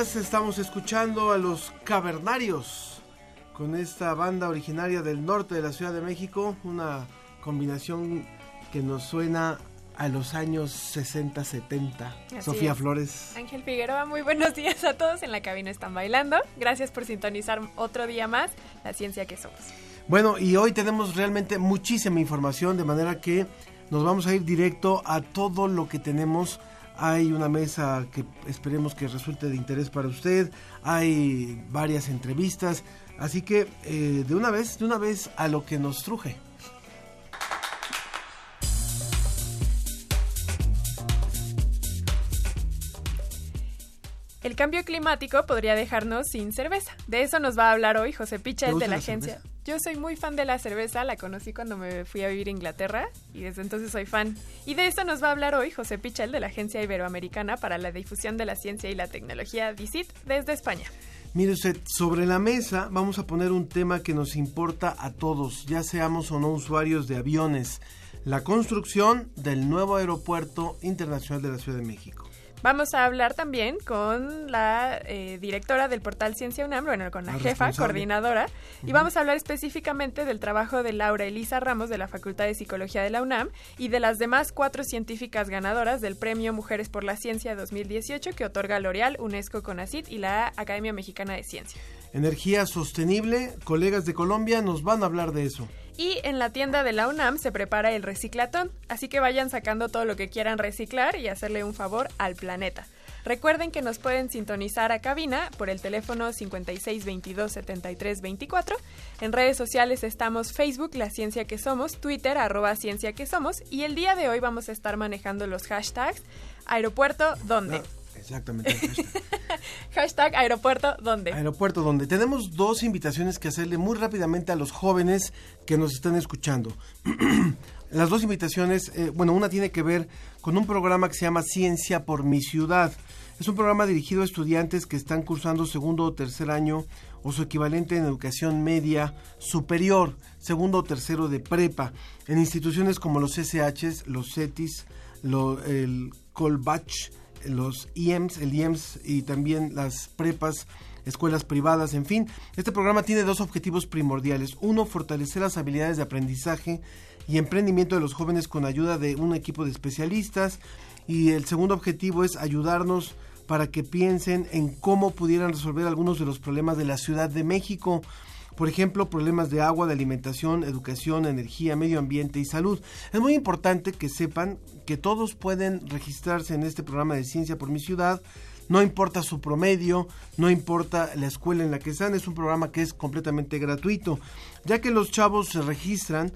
Días, estamos escuchando a los Cavernarios con esta banda originaria del norte de la Ciudad de México, una combinación que nos suena a los años 60, 70. Así Sofía es. Flores. Ángel Figueroa, muy buenos días a todos en la cabina están bailando. Gracias por sintonizar otro día más la ciencia que somos. Bueno, y hoy tenemos realmente muchísima información, de manera que nos vamos a ir directo a todo lo que tenemos. Hay una mesa que esperemos que resulte de interés para usted, hay varias entrevistas, así que eh, de una vez, de una vez a lo que nos truje. El cambio climático podría dejarnos sin cerveza. De eso nos va a hablar hoy José ¿Te Pichel de la la agencia. cerveza? Yo soy muy fan de la cerveza, la conocí cuando me fui a vivir a Inglaterra y desde entonces soy fan. Y de eso nos va a hablar hoy José Pichel de la Agencia Iberoamericana para la Difusión de la Ciencia y la Tecnología, DICIT, desde España. Mire usted, sobre la mesa vamos a poner un tema que nos importa a todos, ya seamos o no usuarios de aviones, la construcción del nuevo aeropuerto internacional de la Ciudad de México. Vamos a hablar también con la eh, directora del portal Ciencia UNAM, bueno, con la, La jefa, coordinadora, y vamos a hablar específicamente del trabajo de Laura Elisa Ramos de la Facultad de Psicología de la UNAM y de las demás cuatro científicas ganadoras del Premio Mujeres por la Ciencia 2018 que otorga L'Oreal, UNESCO CONACYT y la Academia Mexicana de Ciencia. Energía sostenible, colegas de Colombia nos van a hablar de eso. Y en la tienda de la UNAM se prepara el reciclatón, así que vayan sacando todo lo que quieran reciclar y hacerle un favor al planeta. Recuerden que nos pueden sintonizar a cabina por el teléfono 5622-7324. En redes sociales estamos Facebook, La Ciencia que Somos, Twitter, arroba Ciencia que Somos. Y el día de hoy vamos a estar manejando los hashtags Aeropuerto ¿Dónde? Exactamente. hashtag. Hashtag Aeropuerto ¿Dónde? Aeropuerto donde tenemos dos invitaciones que hacerle muy rápidamente a los jóvenes que nos están escuchando. Las dos invitaciones, eh, bueno, una tiene que ver con un programa que se llama Ciencia por mi ciudad. Es un programa dirigido a estudiantes que están cursando segundo o tercer año o su equivalente en educación media superior, segundo o tercero de prepa, en instituciones como los SHs, los CETIS, lo- el Colbach, los IEMS, el IEMS y también las prepas, escuelas privadas, en fin. Este programa tiene dos objetivos primordiales. Uno, fortalecer las habilidades de aprendizaje y emprendimiento de los jóvenes con ayuda de un equipo de especialistas. Y el segundo objetivo es ayudarnos para que piensen en cómo pudieran resolver algunos de los problemas de la Ciudad de México. Por ejemplo, problemas de agua, de alimentación, educación, energía, medio ambiente y salud. Es muy importante que sepan que todos pueden registrarse en este programa de Ciencia por mi ciudad. No importa su promedio, no importa la escuela en la que están, es un programa que es completamente gratuito. Ya que los chavos se registran,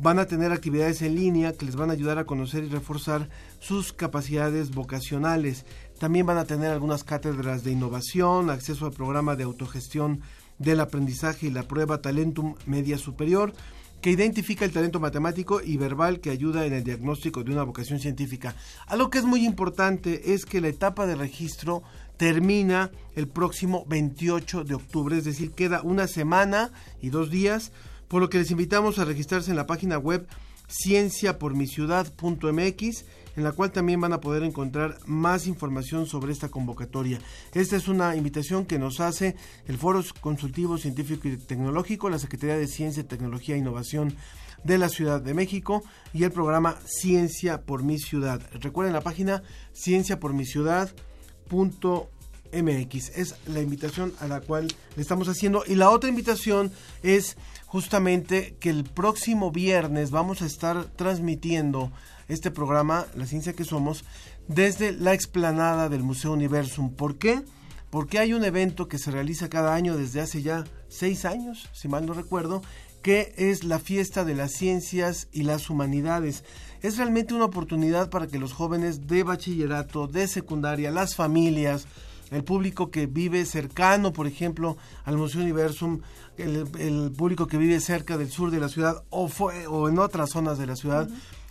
van a tener actividades en línea que les van a ayudar a conocer y reforzar sus capacidades vocacionales. También van a tener algunas cátedras de innovación, acceso al programa de autogestión del aprendizaje y la prueba Talentum Media Superior. que identifica el talento matemático y verbal que ayuda en el diagnóstico de una vocación científica. Algo que es muy importante es que la etapa de registro termina el próximo 28 de octubre, es decir, queda una semana y dos días, por lo que les invitamos a registrarse en la página web cienciapormiciudad.mx en la cual también van a poder encontrar más información sobre esta convocatoria. Esta es una invitación que nos hace el Foro Consultivo Científico y Tecnológico, la Secretaría de Ciencia, Tecnología e Innovación de la Ciudad de México y el programa Ciencia por mi Ciudad. Recuerden la página cienciapormiciudad.mx. Es la invitación a la cual le estamos haciendo. Y la otra invitación es justamente que el próximo viernes vamos a estar transmitiendo este programa, La Ciencia que Somos, desde la explanada del Museo Universum. ¿Por qué? Porque hay un evento que se realiza cada año desde hace ya seis años, si mal no recuerdo, que es la fiesta de las ciencias y las humanidades. Es realmente una oportunidad para que los jóvenes de bachillerato, de secundaria, las familias, el público que vive cercano, por ejemplo, al Museo Universum, el, público que vive cerca del sur de la ciudad o, o en otras zonas de la ciudad,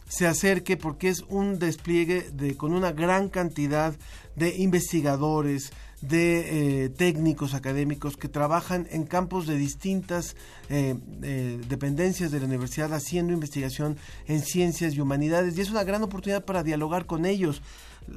se acerque porque es un despliegue de con una gran cantidad de investigadores, de eh, técnicos académicos que trabajan en campos de distintas eh, eh, dependencias de la universidad haciendo investigación en ciencias y humanidades y es una gran oportunidad para dialogar con ellos.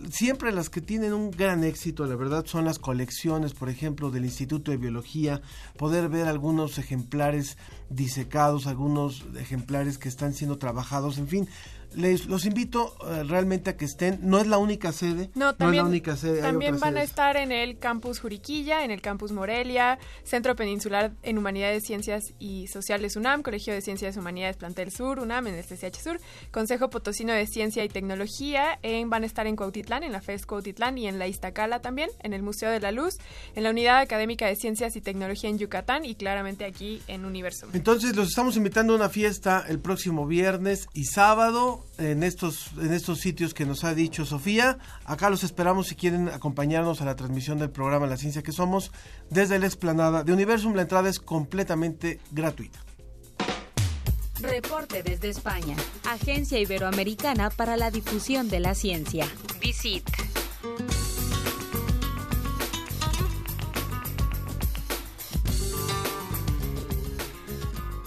Siempre las que tienen un gran éxito, la verdad, son las colecciones, por ejemplo, del Instituto de Biología, poder ver algunos ejemplares disecados, algunos ejemplares que están siendo trabajados, en fin, les los invito eh, realmente a que estén. No es la única sede. No, también, es la única sede. También van a estar en el campus Juriquilla, en el campus Morelia, Centro Peninsular en Humanidades, Ciencias y Sociales UNAM, Colegio de Ciencias y Humanidades Plantel Sur, UNAM, en el CCH Sur, Consejo Potosino de Ciencia y Tecnología, en, van a estar en Cuautitlán, en la FES Cuautitlán y en la Iztacala también, en el Museo de la Luz, en la Unidad Académica de Ciencias y Tecnología en Yucatán y claramente aquí en Universum. Entonces los estamos invitando a una fiesta el próximo viernes y sábado en estos, en estos sitios que nos ha dicho Sofía. Acá los esperamos si quieren acompañarnos a la transmisión del programa La Ciencia que Somos desde la explanada de Universum. La entrada es completamente gratuita. Reporte desde España. Agencia Iberoamericana para la Difusión de la Ciencia. Visit.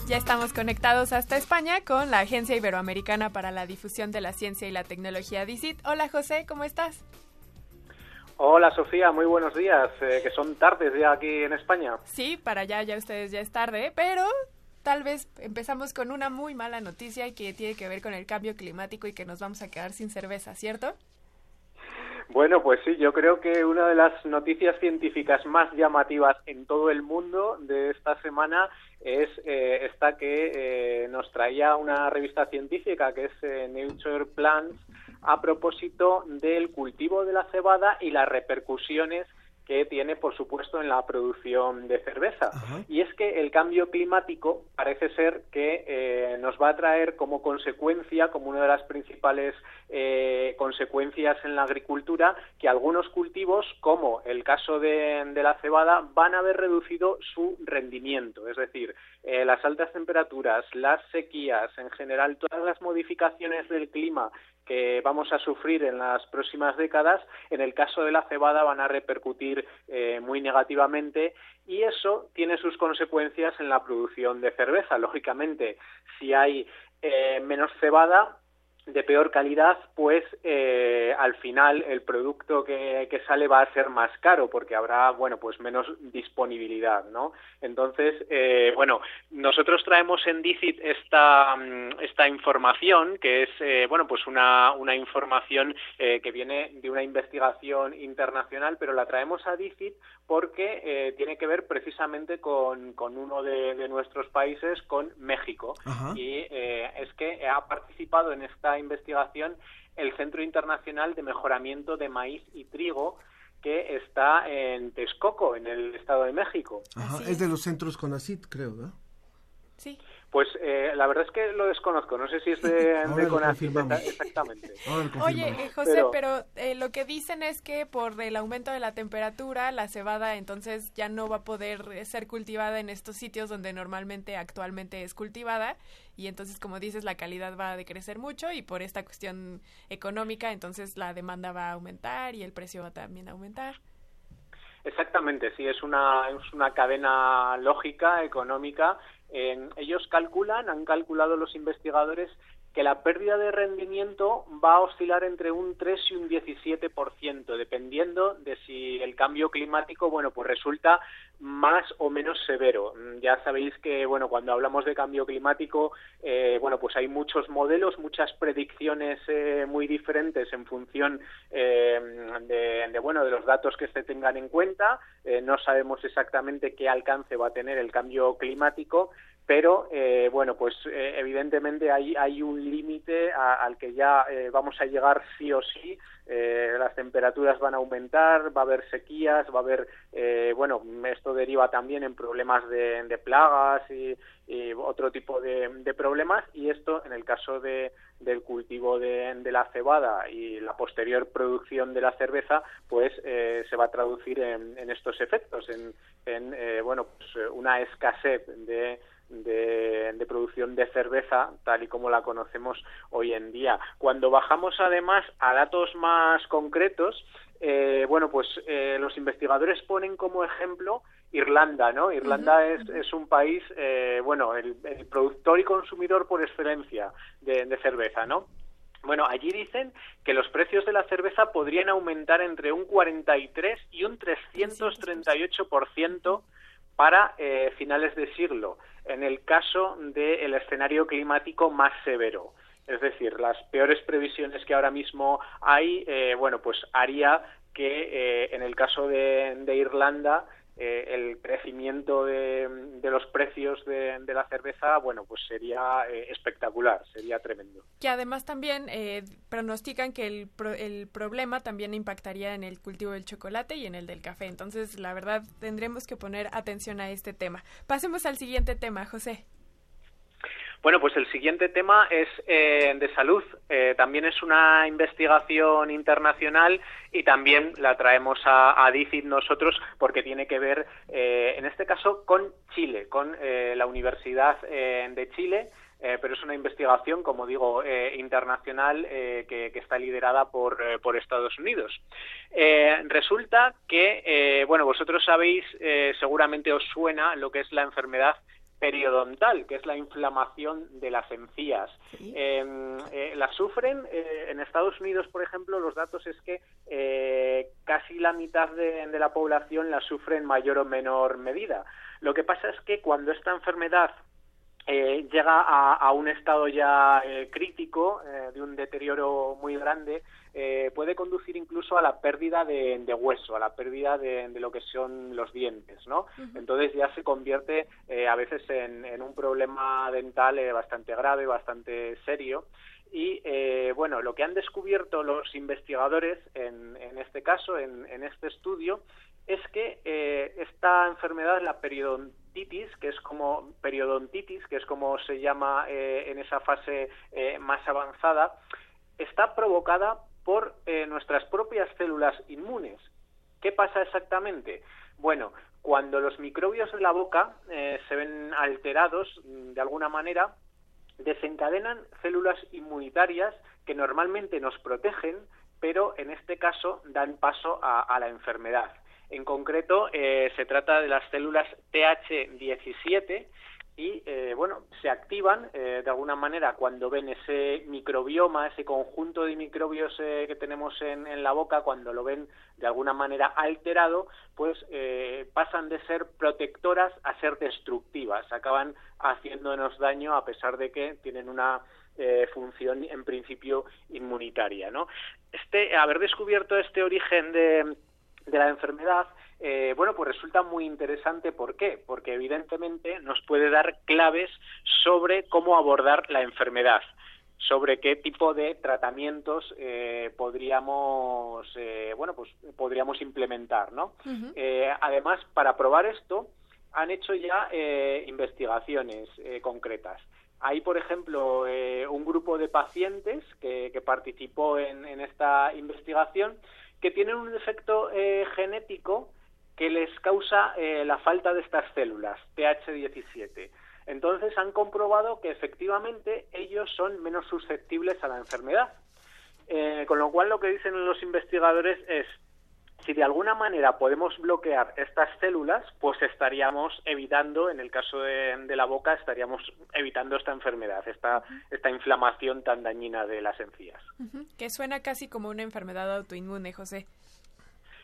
Ya estamos conectados hasta España con la Agencia Iberoamericana para la Difusión de la Ciencia y la Tecnología DICIT. Hola José, ¿cómo estás? Hola Sofía, muy buenos días, eh, que son tardes ya aquí en España. Sí, para allá ya ustedes ya es tarde, pero tal vez empezamos con una muy mala noticia y que tiene que ver con el cambio climático y que nos vamos a quedar sin cerveza, ¿cierto? Bueno, pues sí, yo creo que una de las noticias científicas más llamativas en todo el mundo de esta semana es eh, esta que eh, nos traía una revista científica que es eh, Nature Plants a propósito del cultivo de la cebada y las repercusiones que tiene, por supuesto, en la producción de cerveza. Y es que el cambio climático parece ser que eh, nos va a traer como consecuencia, como una de las principales eh, consecuencias en la agricultura, que algunos cultivos, como el caso de, la cebada, van a haber reducido su rendimiento. Es decir, eh, las altas temperaturas, las sequías, en general, todas las modificaciones del clima que vamos a sufrir en las próximas décadas, en el caso de la cebada van a repercutir eh, muy negativamente y eso tiene sus consecuencias en la producción de cerveza. Lógicamente, si hay eh, menos cebada, de peor calidad, pues eh, al final el producto que, que, sale va a ser más caro porque habrá, bueno, pues menos disponibilidad, ¿no? Entonces, eh, bueno, nosotros traemos en DICIT esta, mm, esta información que es, eh, bueno, pues una, una información que viene de una investigación internacional, pero la traemos a DICIT porque tiene que ver precisamente con, con uno de, de, nuestros países, con México. Y es que ha participado en esta investigación el Centro Internacional de Mejoramiento de Maíz y Trigo, que está en Texcoco, en el Estado de México. es de los centros CONACIT, creo, ¿no? Sí. Pues eh, la verdad es que lo desconozco, no sé si es de, de Conacyt, exactamente. Oye, eh, José, Pero- pero, eh, lo que dicen es que por el aumento de la temperatura, la cebada entonces ya no va a poder eh, ser cultivada en estos sitios donde normalmente actualmente es cultivada y entonces, como dices, la calidad va a decrecer mucho y por esta cuestión económica, entonces la demanda va a aumentar y el precio va también a aumentar. Exactamente, sí, es una, es una cadena lógica, económica. Eh, ellos calculan, han calculado los investigadores, que la pérdida de rendimiento va a oscilar entre un 3 y un 17%, dependiendo de si el cambio climático, bueno, pues resulta más o menos severo. Mm, Ya sabéis que, bueno, cuando hablamos de cambio climático, eh, bueno, pues hay muchos modelos, muchas predicciones eh, muy diferentes en función eh, de, bueno, de los datos que se tengan en cuenta. Eh, no sabemos exactamente qué alcance va a tener el cambio climático, pero eh, bueno, pues eh, evidentemente hay, hay un límite al que ya vamos a llegar sí o sí. Las temperaturas van a aumentar, va a haber sequías, va a haber, bueno, esto deriva también en problemas de, de plagas y, otro tipo de, problemas y esto en el caso de, del cultivo de, de la cebada y la posterior producción de la cerveza pues eh, se va a traducir en, estos efectos en, en, eh, bueno pues una escasez de de, de producción de cerveza tal y como la conocemos hoy en día. Cuando bajamos además a datos más concretos, eh, bueno, pues eh, los investigadores ponen como ejemplo Irlanda, ¿no? Irlanda es, es un país, eh, bueno, el, el productor y consumidor por excelencia de, de cerveza, ¿no? Bueno, allí dicen que los precios de la cerveza podrían aumentar entre un 43 y un 338% para eh, finales de siglo, en el caso del escenario climático más severo. Es decir, las peores previsiones que ahora mismo hay, eh, bueno, pues haría que eh, en el caso de, de Irlanda eh, el crecimiento de, los precios de, de, la cerveza, bueno, pues sería eh, espectacular, sería tremendo. Que además también eh, pronostican que el, pro, el problema también impactaría en el cultivo del chocolate y en el del café. Entonces, la verdad, tendremos que poner atención a este tema. Pasemos al siguiente tema, José. Bueno, pues el siguiente tema es eh, de salud. Eh, también es una investigación internacional y también la traemos a, a nosotros porque tiene que ver, eh, en este caso, con Chile, con eh, la Universidad de Chile. Pero es una investigación, como digo, internacional eh, que, está liderada por, por Estados Unidos. Resulta que, bueno, vosotros sabéis, seguramente os suena lo que es la enfermedad periodontal, que es la inflamación de las encías. Sí. Eh, eh, la sufren eh, en Estados Unidos, por ejemplo, los datos es que eh, casi la mitad de, de, la población la sufre en mayor o menor medida. Lo que pasa es que cuando esta enfermedad llega a, a, un estado ya crítico, de un deterioro muy grande, eh, puede conducir incluso a la pérdida de, de hueso, a la pérdida de, de, lo que son los dientes, ¿no? Uh -huh. Entonces ya se convierte eh, a veces en, en, un problema dental eh, bastante grave, bastante serio. Y eh, bueno, lo que han descubierto los investigadores en, en este caso, en, en, este estudio, es que esta enfermedad, la periodontitis, que es como periodontitis, que es como se llama eh, en esa fase eh, más avanzada, está provocada por eh, nuestras propias células inmunes. ¿Qué pasa exactamente? Bueno, cuando los microbios de la boca eh, se ven alterados de alguna manera, desencadenan células inmunitarias que normalmente nos protegen, pero en este caso dan paso a, a la enfermedad. En concreto, eh, se trata de las células TH17 y, eh, bueno, se activan eh, de alguna manera cuando ven ese microbioma, ese conjunto de microbios eh, que tenemos en, en, la boca, cuando lo ven de alguna manera alterado, pues eh, pasan de ser protectoras a ser destructivas, acaban haciéndonos daño a pesar de que tienen una eh, función en principio inmunitaria, ¿no? Este, haber descubierto este origen de, de la enfermedad eh, bueno, pues resulta muy interesante. ¿Por qué? Porque evidentemente nos puede dar claves sobre cómo abordar la enfermedad, sobre qué tipo de tratamientos eh, podríamos, eh, bueno, pues podríamos implementar, ¿no? Uh -huh. además, para probar esto, han hecho ya eh, investigaciones eh, concretas. Hay, por ejemplo, eh, un grupo de pacientes que, que participó en, en, esta investigación que tienen un defecto eh, genético que les causa eh, la falta de estas células, TH17. Entonces han comprobado que efectivamente ellos son menos susceptibles a la enfermedad. Eh, con lo cual lo que dicen los investigadores es si de alguna manera podemos bloquear estas células, pues estaríamos evitando, en el caso de, de la boca, estaríamos evitando esta enfermedad, esta, esta inflamación tan dañina de las encías. Uh -huh. Que suena casi como una enfermedad autoinmune, José.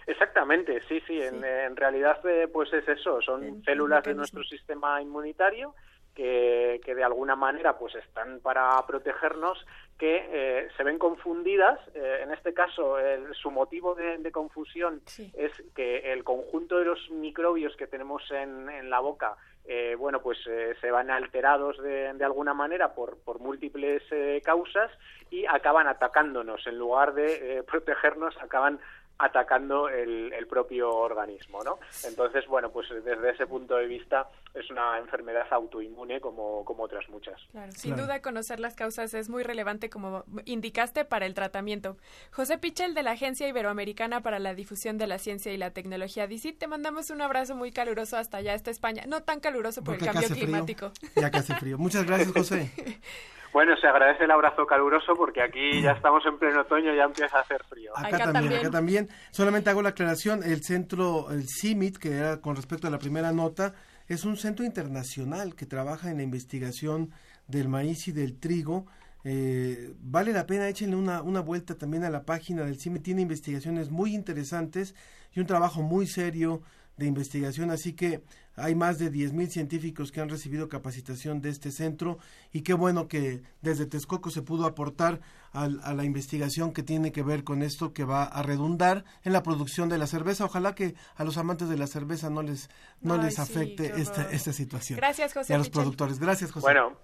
Exactamente, sí, sí, sí. En, en, realidad eh, pues es eso, son el, células el de nuestro sistema inmunitario que, que, de alguna manera pues están para protegernos que eh, se ven confundidas eh, en este caso el, su motivo de, de confusión sí. es que el conjunto de los microbios que tenemos en, en la boca eh, bueno pues se van alterados de, de, alguna manera por, por múltiples causas y acaban atacándonos en lugar de protegernos acaban atacando el, el, propio organismo, ¿no? Entonces, bueno, pues desde ese punto de vista es una enfermedad autoinmune como, como otras muchas. Claro, sin claro. duda conocer las causas es muy relevante, como indicaste, para el tratamiento. José Pichel, de la Agencia Iberoamericana para la Difusión de la Ciencia y la Tecnología, DICIT, te mandamos un abrazo muy caluroso hasta allá, hasta España. No tan caluroso por Porque el cambio climático. Frío. Ya que hace frío. Muchas gracias, José. Bueno, se agradece el abrazo caluroso porque aquí ya estamos en pleno otoño, ya empieza a hacer frío. Acá, acá también, también, acá también. Solamente hago la aclaración, el centro, el CIMIT, que era con respecto a la primera nota, es un centro internacional que trabaja en la investigación del maíz y del trigo. Eh, vale la pena, échenle una, una vuelta también a la página del CIMIT, tiene investigaciones muy interesantes y un trabajo muy serio de investigación, así que hay más de 10.000 científicos que han recibido capacitación de este centro y qué bueno que desde Texcoco se pudo aportar a, a, la investigación que tiene que ver con esto que va a redundar en la producción de la cerveza. Ojalá que a los amantes de la cerveza no les no Ay, les afecte sí, esta, esta situación. Gracias, José. Y a los Michel. productores. Gracias, José. Bueno,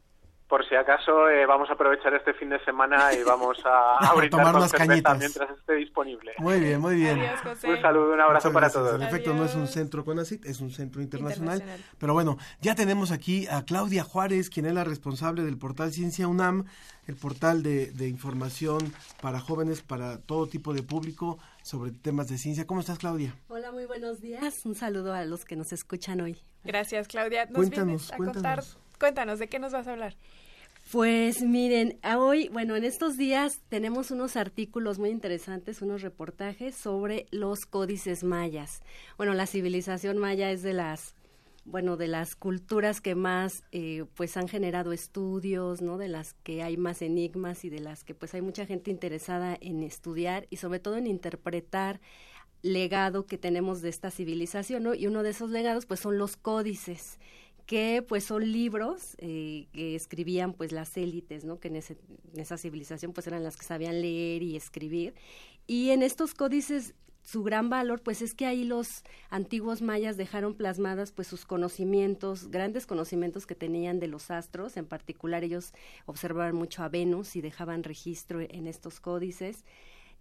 por si acaso eh, vamos a aprovechar este fin de semana y vamos a, a brindar tomar cerveza cañitas. mientras esté disponible. Muy bien, muy bien. Adiós, José. Un saludo, un abrazo para todos. En efecto, no es un centro CONACYT, es un centro internacional. Internacional. Pero bueno, ya tenemos aquí a Claudia Juárez, quien es la responsable del portal Ciencia UNAM, el portal de, de información para jóvenes, para todo tipo de público sobre temas de ciencia. ¿Cómo estás, Claudia? Hola, muy buenos días. Un saludo a los que nos escuchan hoy. Gracias, Claudia. Nos Cuéntanos, vienes a contar, cuéntanos. ¿de qué nos vas a hablar? Pues miren, hoy, bueno, en estos días tenemos unos artículos muy interesantes, unos reportajes sobre los códices mayas. Bueno, la civilización maya es de las, bueno, de las culturas que más, eh, pues, han generado estudios, ¿no? De las que hay más enigmas y de las que, pues, hay mucha gente interesada en estudiar y sobre todo en interpretar legado que tenemos de esta civilización, ¿no? Y uno de esos legados, pues, son los códices que pues son libros eh, que escribían pues las élites, ¿no? Que en, en esa civilización pues eran las que sabían leer y escribir. Y en estos códices su gran valor pues es que ahí los antiguos mayas dejaron plasmadas pues sus conocimientos, grandes conocimientos que tenían de los astros, en particular ellos observaban mucho a Venus y dejaban registro en estos códices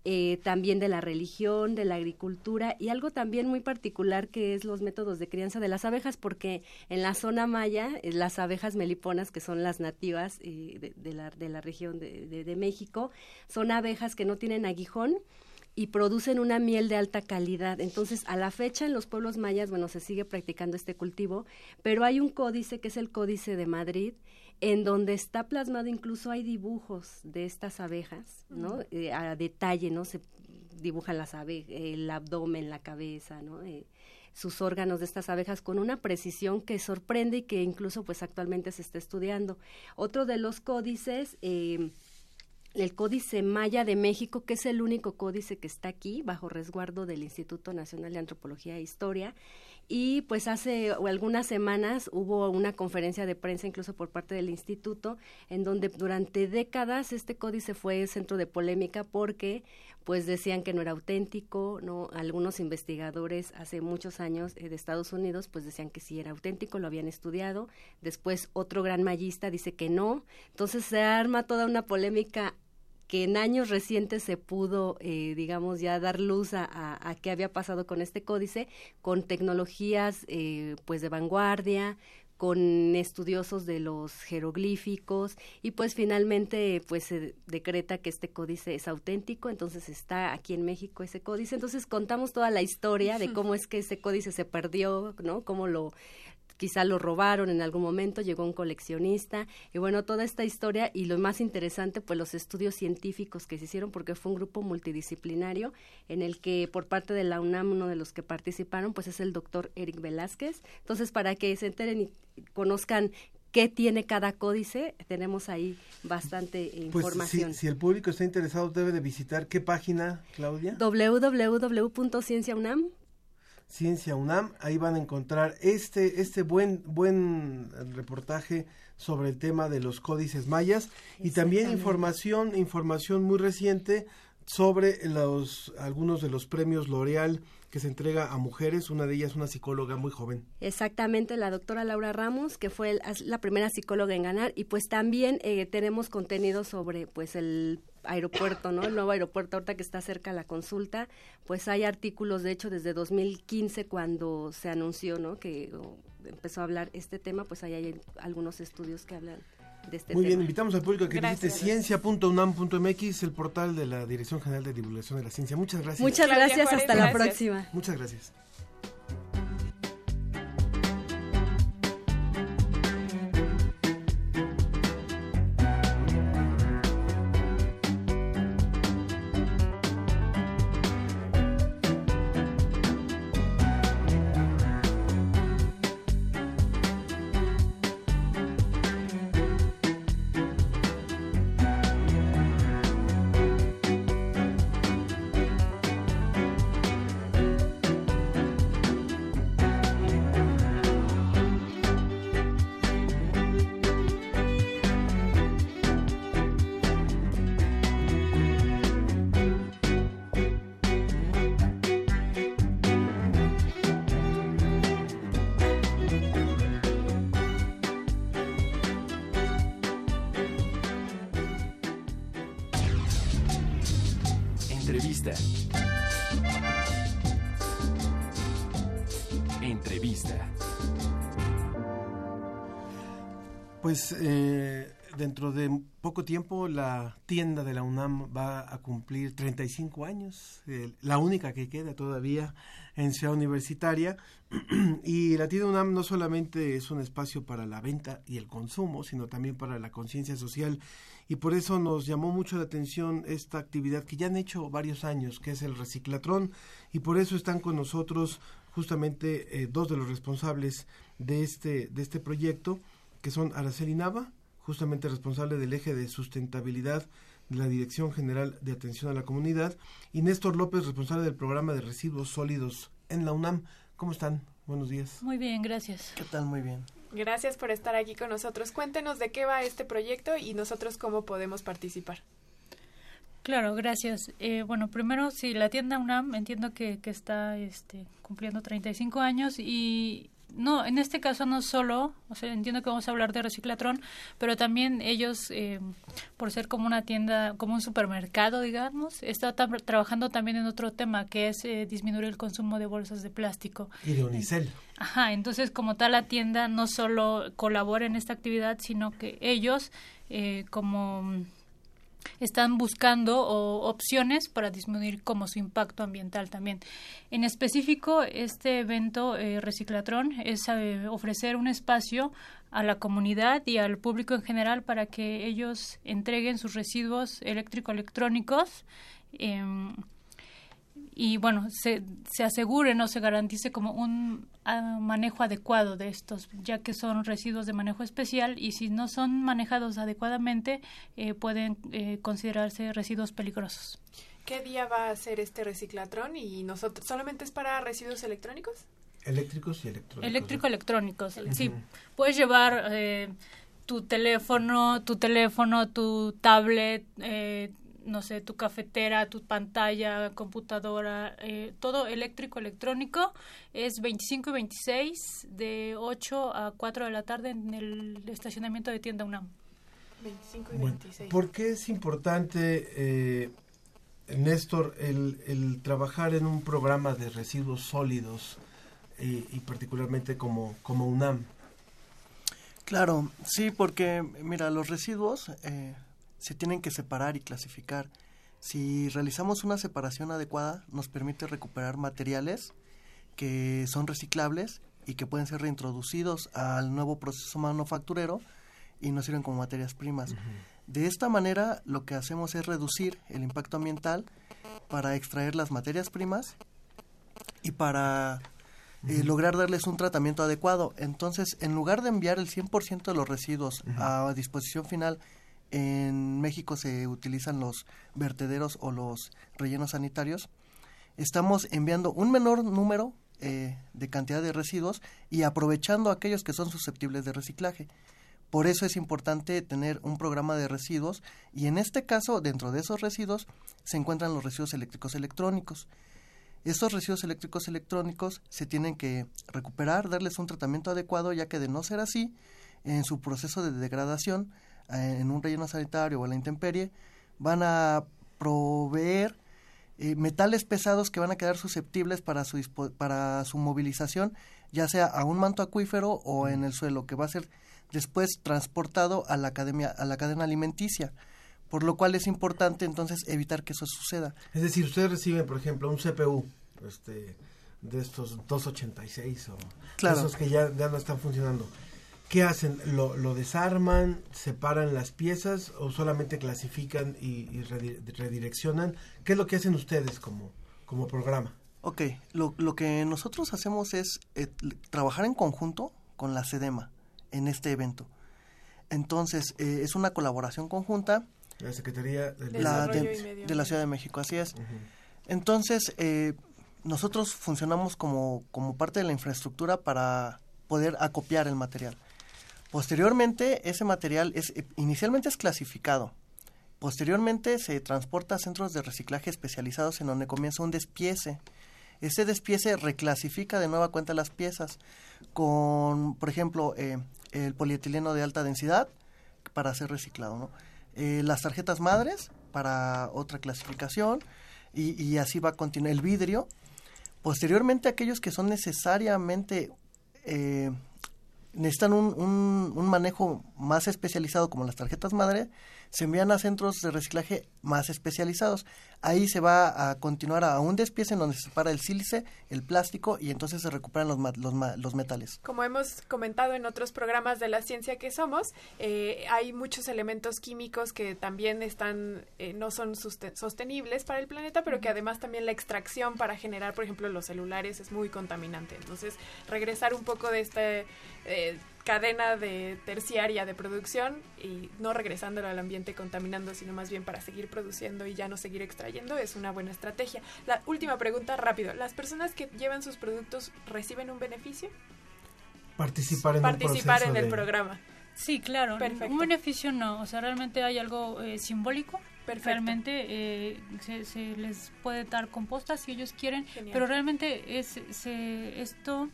eh, también de la religión, de la agricultura y algo también muy particular que es los métodos de crianza de las abejas, porque en la zona maya eh, las abejas meliponas, que son las nativas eh, de, de, la, de, la, región de, de, de México, son abejas que no tienen aguijón y producen una miel de alta calidad. Entonces, a la fecha en los pueblos mayas, bueno, se sigue practicando este cultivo, pero hay un códice que es el Códice de Madrid, en donde está plasmado incluso hay dibujos de estas abejas, ¿no? Eh, a detalle, ¿no? Se dibujan las abejas, el abdomen, la cabeza, ¿no? Eh, sus órganos de estas abejas con una precisión que sorprende y que incluso pues actualmente se está estudiando. Otro de los códices, eh, el Códice Maya de México, que es el único códice que está aquí bajo resguardo del Instituto Nacional de Antropología e Historia, y pues hace algunas semanas hubo una conferencia de prensa incluso por parte del instituto en donde durante décadas este códice fue centro de polémica porque pues decían que no era auténtico, no algunos investigadores hace muchos años eh, de Estados Unidos pues decían que sí era auténtico, lo habían estudiado, después otro gran mayista dice que no, entonces se arma toda una polémica que en años recientes se pudo, eh, digamos, ya dar luz a, a, a, qué había pasado con este códice, con tecnologías eh, pues de vanguardia, con estudiosos de los jeroglíficos y pues finalmente pues se decreta que este códice es auténtico, entonces está aquí en México ese códice, entonces contamos toda la historia de cómo es que ese códice se perdió, ¿no? Cómo lo quizá lo robaron en algún momento, llegó un coleccionista y bueno, toda esta historia y lo más interesante pues los estudios científicos que se hicieron porque fue un grupo multidisciplinario en el que por parte de la UNAM uno de los que participaron pues es el doctor Eric Velázquez. Entonces para que se enteren y conozcan qué tiene cada códice, tenemos ahí bastante pues información. Si, si, el público está interesado debe de visitar qué página, Claudia? www.cienciaunam Ciencia UNAM, ahí van a encontrar este, este buen, buen reportaje sobre el tema de los códices mayas. Y también información, información muy reciente sobre los, algunos de los premios L'Oreal que se entrega a mujeres, una de ellas una psicóloga muy joven. Exactamente, la doctora Laura Ramos, que fue el, la primera psicóloga en ganar, y pues también eh, tenemos contenido sobre pues el aeropuerto, ¿no? El nuevo aeropuerto ahorita que está cerca la consulta, pues hay artículos, de hecho, desde 2015 cuando se anunció, ¿no? Que empezó a hablar este tema, pues ahí hay algunos estudios que hablan de este Muy tema. bien, invitamos al público a que visite ciencia.unam.mx, el portal de la Dirección General de Divulgación de la Ciencia. Muchas gracias. Muchas gracias, hasta la próxima. Muchas gracias. Eh, dentro de poco tiempo la tienda de la UNAM va a cumplir 35 años, la única que queda todavía en Ciudad Universitaria. y la tienda UNAM no solamente es un espacio para la venta y el consumo, sino también para la conciencia social. Y por eso nos llamó mucho la atención esta actividad que ya han hecho varios años, que es el reciclatrón. Y por eso están con nosotros justamente eh, dos de los responsables de este, de este proyecto, que son Araceli Nava, justamente responsable del eje de sustentabilidad de la Dirección General de Atención a la Comunidad, y Néstor López, responsable del programa de residuos sólidos en la UNAM. ¿Cómo están? Buenos días. Muy bien, gracias. ¿Qué tal? Muy bien. Gracias por estar aquí con nosotros. Cuéntenos de qué va este proyecto y nosotros cómo podemos participar. Claro, gracias. Eh, bueno, primero, sí, la tienda UNAM entiendo que, que está este, cumpliendo 35 años y, no, en este caso no solo, o sea, entiendo que vamos a hablar de Reciclatrón, pero también ellos, eh, por ser como una tienda, como un supermercado, digamos, está trabajando también en otro tema, que es eh, disminuir el consumo de bolsas de plástico. Y de unicel. Ajá, entonces como tal la tienda no solo colabora en esta actividad, sino que ellos, eh, como están buscando o, opciones para disminuir como su impacto ambiental también. En específico, este evento eh, Reciclatrón es eh, ofrecer un espacio a la comunidad y al público en general para que ellos entreguen sus residuos eléctrico-electrónicos. Eh, y bueno, se, se aseguren o se garantice como un uh, manejo adecuado de estos, ya que son residuos de manejo especial y si no son manejados adecuadamente eh, pueden eh, considerarse residuos peligrosos. ¿Qué día va a ser este reciclatrón y nosotros solamente es para residuos electrónicos? Eléctricos y electrónicos. Eléctrico-electrónicos, sí. Puedes llevar eh, tu teléfono, tu teléfono, tu tablet, eh, no sé, tu cafetera, tu pantalla, computadora, eh, todo eléctrico, electrónico, es 25 y 26 de 8 a 4 de la tarde en el estacionamiento de tienda UNAM. 25 y Bueno, 26. ¿Por qué es importante, eh, Néstor, el, el trabajar en un programa de residuos sólidos eh, y particularmente como, como UNAM? Claro, sí, porque mira, los residuos eh, se tienen que separar y clasificar. Si realizamos una separación adecuada, nos permite recuperar materiales que son reciclables y que pueden ser reintroducidos al nuevo proceso manufacturero y nos sirven como materias primas. De esta manera, lo que hacemos es reducir el impacto ambiental para extraer las materias primas y para eh, lograr darles un tratamiento adecuado. Entonces, en lugar de enviar el 100% de los residuos a disposición final, en México se utilizan los vertederos o los rellenos sanitarios, estamos enviando un menor número eh, de cantidad de residuos y aprovechando aquellos que son susceptibles de reciclaje. Por eso es importante tener un programa de residuos y en este caso, dentro de esos residuos, se encuentran los residuos eléctricos electrónicos. Estos residuos eléctricos electrónicos se tienen que recuperar, darles un tratamiento adecuado, ya que de no ser así, en su proceso de degradación, en un relleno sanitario o a la intemperie, van a proveer eh, metales pesados que van a quedar susceptibles para su, para su movilización, ya sea a un manto acuífero o en el suelo, que va a ser después transportado a la, academia, a la cadena alimenticia. Por lo cual es importante entonces evitar que eso suceda. Es decir, ustedes reciben, por ejemplo, un CPU este, de estos 286 o Claro. esos que ya, ya no están funcionando. ¿Qué hacen? ¿Lo, ¿Lo desarman, separan las piezas o solamente clasifican y, y redi- redireccionan? ¿Qué es lo que hacen ustedes como, como programa? Ok, lo, lo que nosotros hacemos es eh, trabajar en conjunto con la SEDEMA en este evento. Entonces, eh, es una colaboración conjunta. La Secretaría del la de la Ciudad de México, así es. Entonces, eh, nosotros funcionamos como, como parte de la infraestructura para poder acopiar el material. Posteriormente, ese material es eh, inicialmente es clasificado. Posteriormente se transporta a centros de reciclaje especializados en donde comienza un despiece. Ese despiece reclasifica de nueva cuenta las piezas con, por ejemplo, eh, el polietileno de alta densidad para ser reciclado, ¿no? Eh, las tarjetas madres para otra clasificación y, así va a continuar el vidrio. Posteriormente, aquellos que son necesariamente necesitan un, un, un manejo más especializado como las tarjetas madre, se envían a centros de reciclaje más especializados. Ahí se va a continuar a un despiece en donde se separa el sílice, el plástico y entonces se recuperan los, los, los metales. Como hemos comentado en otros programas de la ciencia que somos, eh, hay muchos elementos químicos que también están, eh, no son sostenibles para el planeta, pero que además también la extracción para generar, por ejemplo, los celulares es muy contaminante. Entonces, regresar un poco de esta eh, cadena de terciaria de producción y no regresándolo al ambiente contaminando, sino más bien para seguir produciendo y ya no seguir extrayendo es una buena estrategia. La última pregunta, rápido. ¿Las personas que llevan sus productos reciben un beneficio? Participar en Participar en el de- programa. Sí, claro. Perfecto. Un beneficio no, o sea, realmente hay algo eh, simbólico. Perfecto. Realmente eh, se, se les puede dar composta si ellos quieren, Genial. pero realmente es se, esto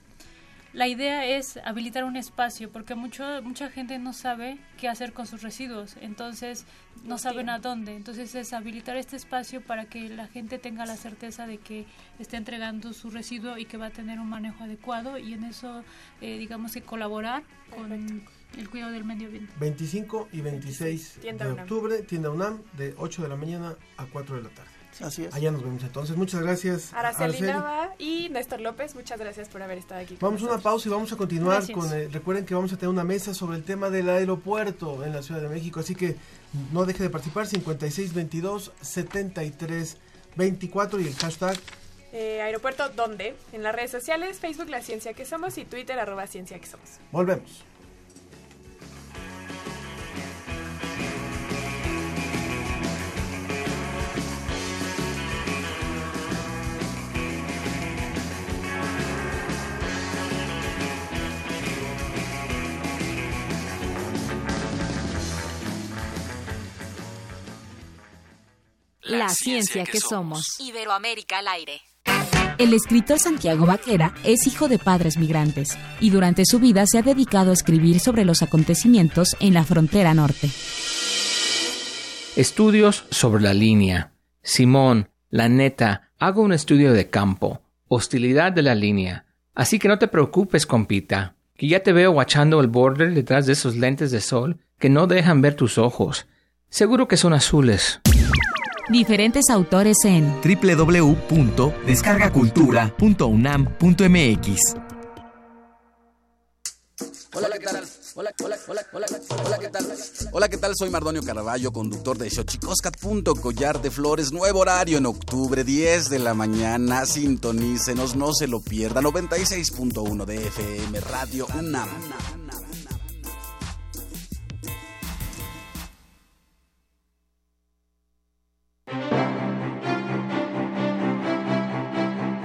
la idea es habilitar un espacio porque mucho mucha gente no sabe qué hacer con sus residuos, entonces no saben a dónde. Entonces es habilitar este espacio para que la gente tenga la certeza de que está entregando su residuo y que va a tener un manejo adecuado y en eso eh, digamos que colaborar con el cuidado del medio ambiente. 25 y 26 Tienda de UNAM. octubre, tienda UNAM, de 8 de la mañana a 4 de la tarde. Así es. Allá nos vemos entonces. Muchas gracias. Araceli. Nava y Néstor López, muchas gracias por haber estado aquí. con Vamos a una pausa y vamos a continuar Gracias. con... eh, recuerden que vamos a tener una mesa sobre el tema del aeropuerto en la Ciudad de México, así que no deje de participar, 5622 7324 y el hashtag Eh, aeropuerto, ¿dónde? En las redes sociales, Facebook La Ciencia que Somos y Twitter arroba Ciencia que Somos. Volvemos. La ciencia que somos. Iberoamérica al aire. El escritor Santiago Vaquera es hijo de padres migrantes y durante su vida se ha dedicado a escribir sobre los acontecimientos en la frontera norte. Estudios sobre la línea. Simón, la neta, hago un estudio de campo. Hostilidad de la línea. Así que no te preocupes, compita, que ya te veo guachando el border detrás de esos lentes de sol que no dejan ver tus ojos. Seguro que son azules. Diferentes autores en www.descargacultura.unam.mx. Hola, ¿qué tal? Hola, hola, hola, hola, hola, ¿qué tal? Hola, ¿qué tal? Soy Mardonio Caraballo, conductor de Xochicoscat. Collar de Flores, nuevo horario en octubre, 10 de la mañana. Sintonícenos, no se lo pierda. 96.1 de FM, Radio UNAM.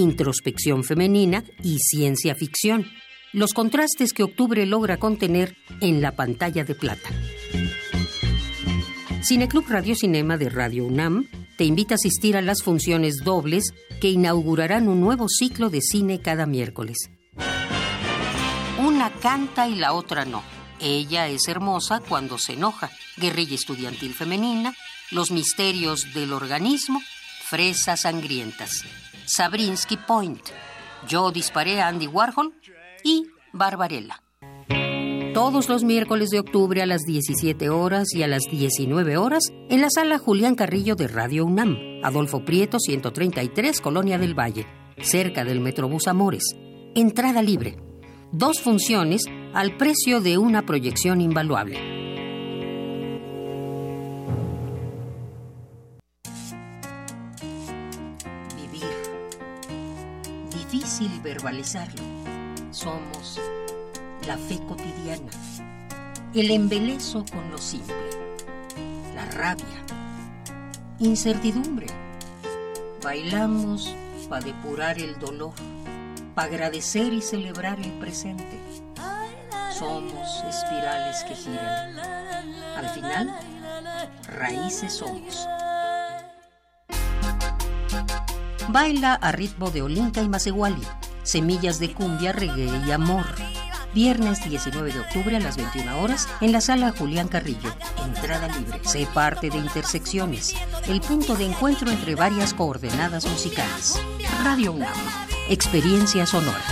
introspección femenina y ciencia ficción. Los contrastes que octubre logra contener en la pantalla de plata. Cineclub Radio Cinema de Radio UNAM te invita a asistir a las funciones dobles que inaugurarán un nuevo ciclo de cine cada miércoles. Una canta y la otra no. Ella es hermosa cuando se enoja. Guerrilla estudiantil femenina, los misterios del organismo, fresas sangrientas. Sabrinsky Point. Yo disparé a Andy Warhol y Barbarella. Todos los miércoles de octubre a las 17 horas y a las 19 horas en la sala Julián Carrillo de Radio UNAM, Adolfo Prieto 133, Colonia del Valle, cerca del Metrobús Amores. Entrada libre. Dos funciones al precio de una proyección invaluable. Difícil verbalizarlo. Somos la fe cotidiana, el embelezo con lo simple, la rabia, incertidumbre. Bailamos para depurar el dolor, para agradecer y celebrar el presente. Somos espirales que giran. Al final, raíces somos. Baila a ritmo de Olinka y Maseguali, semillas de cumbia, reggae y amor. Viernes 19 de octubre a las 21 horas en la sala Julián Carrillo. Entrada libre. Sé parte de Intersecciones, el punto de encuentro entre varias coordenadas musicales. Radio UNAM. Experiencia sonora.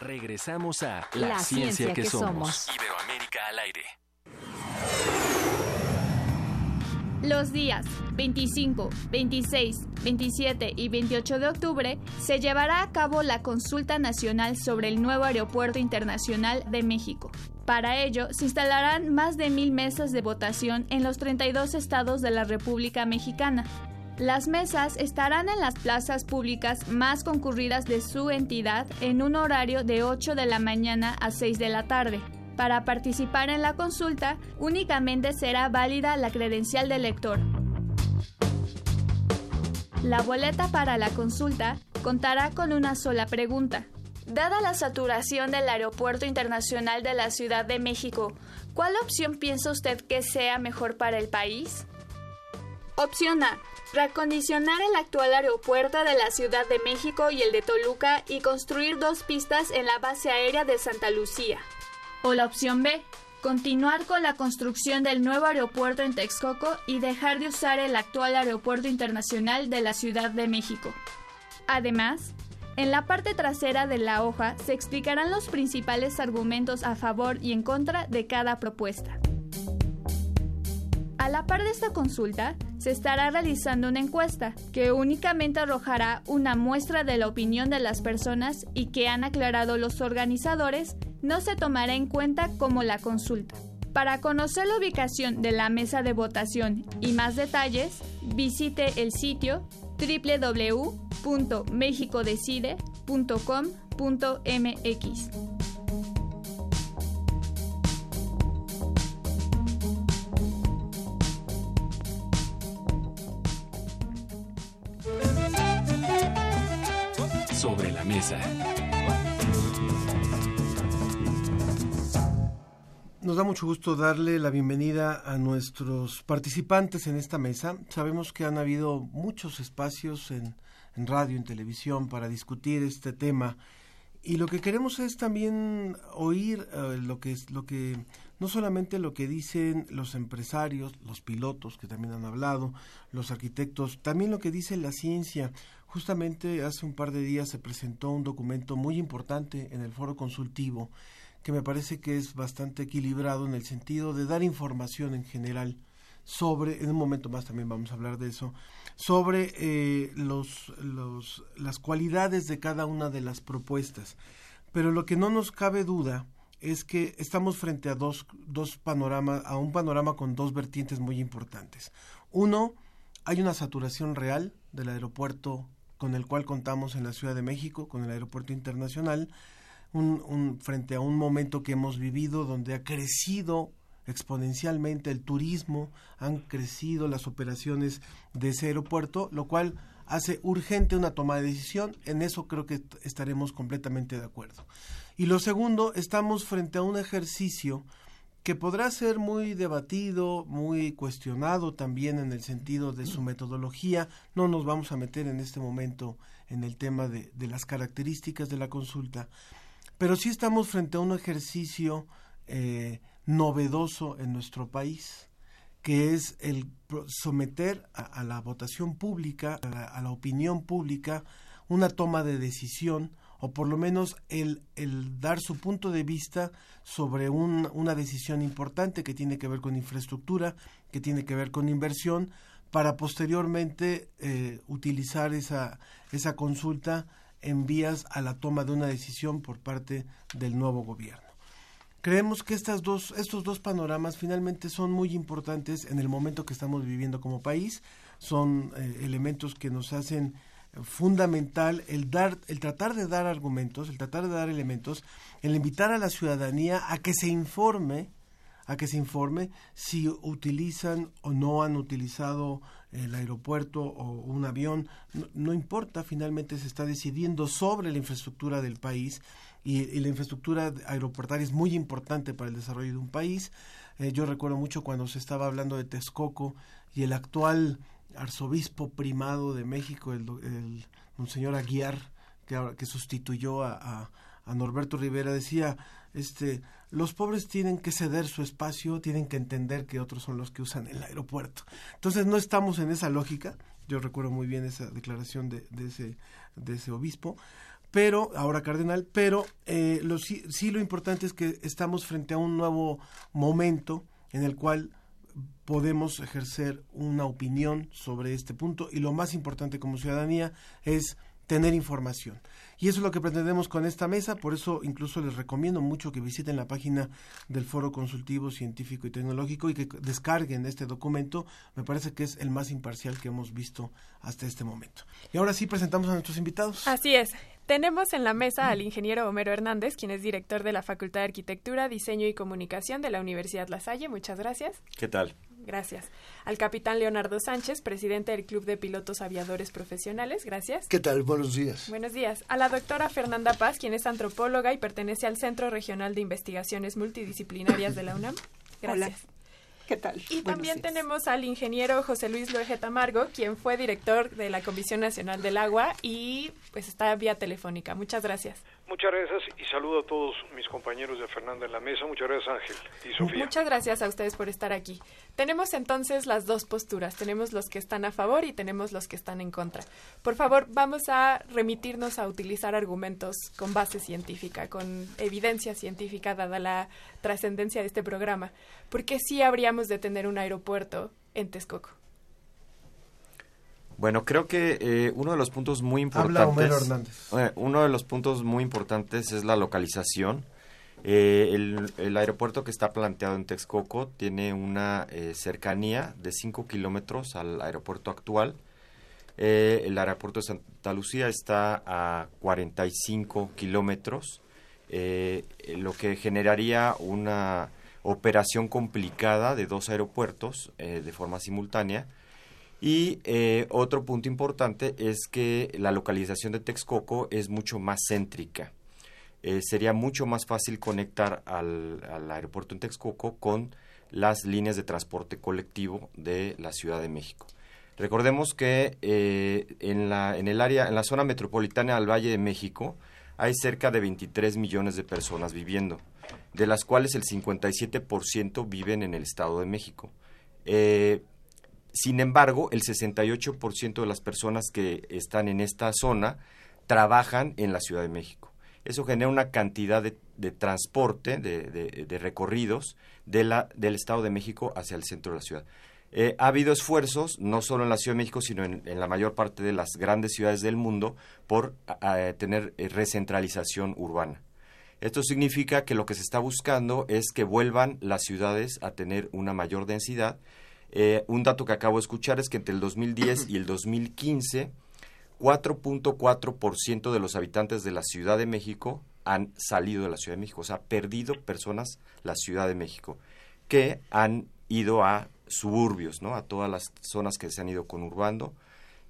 Regresamos a La, ciencia, que, somos. Iberoamérica al aire. Los días 25, 26, 27 y 28 de octubre se llevará a cabo la consulta nacional sobre el nuevo Aeropuerto Internacional de México. Para ello, se instalarán más de mil mesas de votación en los 32 estados de la República Mexicana. Las mesas estarán en las plazas públicas más concurridas de su entidad en un horario de 8 de la mañana a 6 de la tarde. Para participar en la consulta, únicamente será válida la credencial del lector. La boleta para la consulta contará con una sola pregunta. Dada la saturación del Aeropuerto Internacional de la Ciudad de México, ¿cuál opción piensa usted que sea mejor para el país? Opción A. Reacondicionar el actual aeropuerto de la Ciudad de México y el de Toluca y construir dos pistas en la base aérea de Santa Lucía. O la opción B, continuar con la construcción del nuevo aeropuerto en Texcoco y dejar de usar el actual aeropuerto internacional de la Ciudad de México. Además, En la parte trasera de la hoja se explicarán los principales argumentos a favor y en contra de cada propuesta. A la par de esta consulta, se estará realizando una encuesta que únicamente arrojará una muestra de la opinión de las personas y que han aclarado los organizadores no se tomará en cuenta como la consulta. Para conocer la ubicación de la mesa de votación y más detalles, visite el sitio www.mexicodecide.com.mx. Nos da mucho gusto darle la bienvenida a nuestros participantes en esta mesa. Sabemos que han habido muchos espacios en, en, radio, en televisión, para discutir este tema. Y lo que queremos es también oír uh, lo que es lo que no solamente lo que dicen los empresarios, los pilotos que también han hablado, los arquitectos, también lo que dice la ciencia. Justamente hace un par de días se presentó un documento muy importante en el foro consultivo que me parece que es bastante equilibrado en el sentido de dar información en general sobre, en un momento más también vamos a hablar de eso, sobre eh, los, los, las cualidades de cada una de las propuestas. Pero lo que no nos cabe duda es que estamos frente a dos, dos panoramas, a un panorama con dos vertientes muy importantes. Uno, hay una saturación real del aeropuerto con el cual contamos en la Ciudad de México, con el aeropuerto internacional, un, un, frente a un momento que hemos vivido donde ha crecido exponencialmente el turismo, han crecido las operaciones de ese aeropuerto, lo cual hace urgente una toma de decisión. En eso creo que estaremos completamente de acuerdo. Y lo segundo, estamos frente a un ejercicio que podrá ser muy debatido, muy cuestionado también en el sentido de su metodología. No nos vamos a meter en este momento en el tema de, las características de la consulta, pero sí estamos frente a un ejercicio eh, novedoso en nuestro país, que es el someter a, la votación pública, a la, opinión pública, una toma de decisión, o por lo menos el, el dar su punto de vista sobre un, una decisión importante que tiene que ver con infraestructura, que tiene que ver con inversión, para posteriormente eh, utilizar esa, esa consulta en vías a la toma de una decisión por parte del nuevo gobierno. Creemos que estas dos, estos dos panoramas finalmente son muy importantes en el momento que estamos viviendo como país, son eh, elementos que nos hacen fundamental el dar, el tratar de dar argumentos, el tratar de dar elementos, el invitar a la ciudadanía a que se informe, a que se informe si utilizan o no han utilizado el aeropuerto o un avión, no, importa, finalmente se está decidiendo sobre la infraestructura del país y, y, la infraestructura aeroportuaria es muy importante para el desarrollo de un país. Eh, yo recuerdo mucho cuando se estaba hablando de Texcoco y el actual arzobispo primado de México, el, el monseñor Aguiar, que, que sustituyó a, a, Norberto Rivera, decía, este, los pobres tienen que ceder su espacio, tienen que entender que otros son los que usan el aeropuerto. Entonces no estamos en esa lógica, yo recuerdo muy bien esa declaración de, de ese, de ese obispo, pero ahora cardenal, pero eh, lo, sí, sí lo importante es que estamos frente a un nuevo momento en el cual podemos ejercer una opinión sobre este punto y lo más importante como ciudadanía es tener información. Y eso es lo que pretendemos con esta mesa, por eso incluso les recomiendo mucho que visiten la página del Foro Consultivo Científico y Tecnológico y que descarguen este documento, me parece que es el más imparcial que hemos visto hasta este momento. Y ahora sí presentamos a nuestros invitados. Así es. Tenemos en la mesa al ingeniero Homero Hernández, quien es director de la Facultad de Arquitectura, Diseño y Comunicación de la Universidad La Salle. Muchas gracias. ¿Qué tal? Gracias. Al capitán Leonardo Sánchez, presidente del Club de Pilotos Aviadores Profesionales. Gracias. ¿Qué tal? Buenos días. Buenos días. A la doctora Fernanda Paz, quien es antropóloga y pertenece al Centro Regional de Investigaciones Multidisciplinarias de la UNAM. Gracias. Hola. ¿Qué tal? Y Buenos también días. tenemos al ingeniero José Luis Loeje Tamargo, quien fue director de la Comisión Nacional del Agua y pues está vía telefónica. Muchas gracias. Muchas gracias y saludo a todos mis compañeros de Fernanda en la mesa. Muchas gracias Ángel y Sofía. Muchas gracias a ustedes por estar aquí. Tenemos entonces las dos posturas. Tenemos los que están a favor y tenemos los que están en contra. Por favor, vamos a remitirnos a utilizar argumentos con base científica, con evidencia científica, dada la trascendencia de este programa. ¿Por qué sí habríamos de tener un aeropuerto en Texcoco? Bueno, creo que eh, uno de los puntos muy Habla Homero importantes. Hernández. eh, uno de los puntos muy importantes es la localización. Eh, el, el aeropuerto que está planteado en Texcoco tiene una eh, cercanía de 5 kilómetros al aeropuerto actual. El aeropuerto de Santa Lucía está a 45 kilómetros, eh, lo que generaría una operación complicada de dos aeropuertos de forma simultánea. Y eh, otro punto importante es que la localización de Texcoco es mucho más céntrica. Eh, sería mucho más fácil conectar al, aeropuerto en Texcoco con las líneas de transporte colectivo de la Ciudad de México. Recordemos que eh, en, la, en el área, en la zona metropolitana del Valle de México, hay cerca de 23 millones de personas viviendo, de las cuales el 57% viven en el Estado de México. Sin embargo, el 68% de las personas que están en esta zona trabajan en la Ciudad de México. Eso genera una cantidad de, transporte, de, recorridos de la, del Estado de México hacia el centro de la ciudad. Eh, ha habido esfuerzos, no solo en la Ciudad de México, sino en, la mayor parte de las grandes ciudades del mundo, por tener eh, recentralización urbana. Esto significa que lo que se está buscando es que vuelvan las ciudades a tener una mayor densidad. Eh, un dato que acabo de escuchar es que entre el 2010 y el 2015, 4.4% de los habitantes de la Ciudad de México han salido de la Ciudad de México, o sea, perdido personas la Ciudad de México, que han ido a suburbios, ¿no? A todas las zonas que se han ido conurbando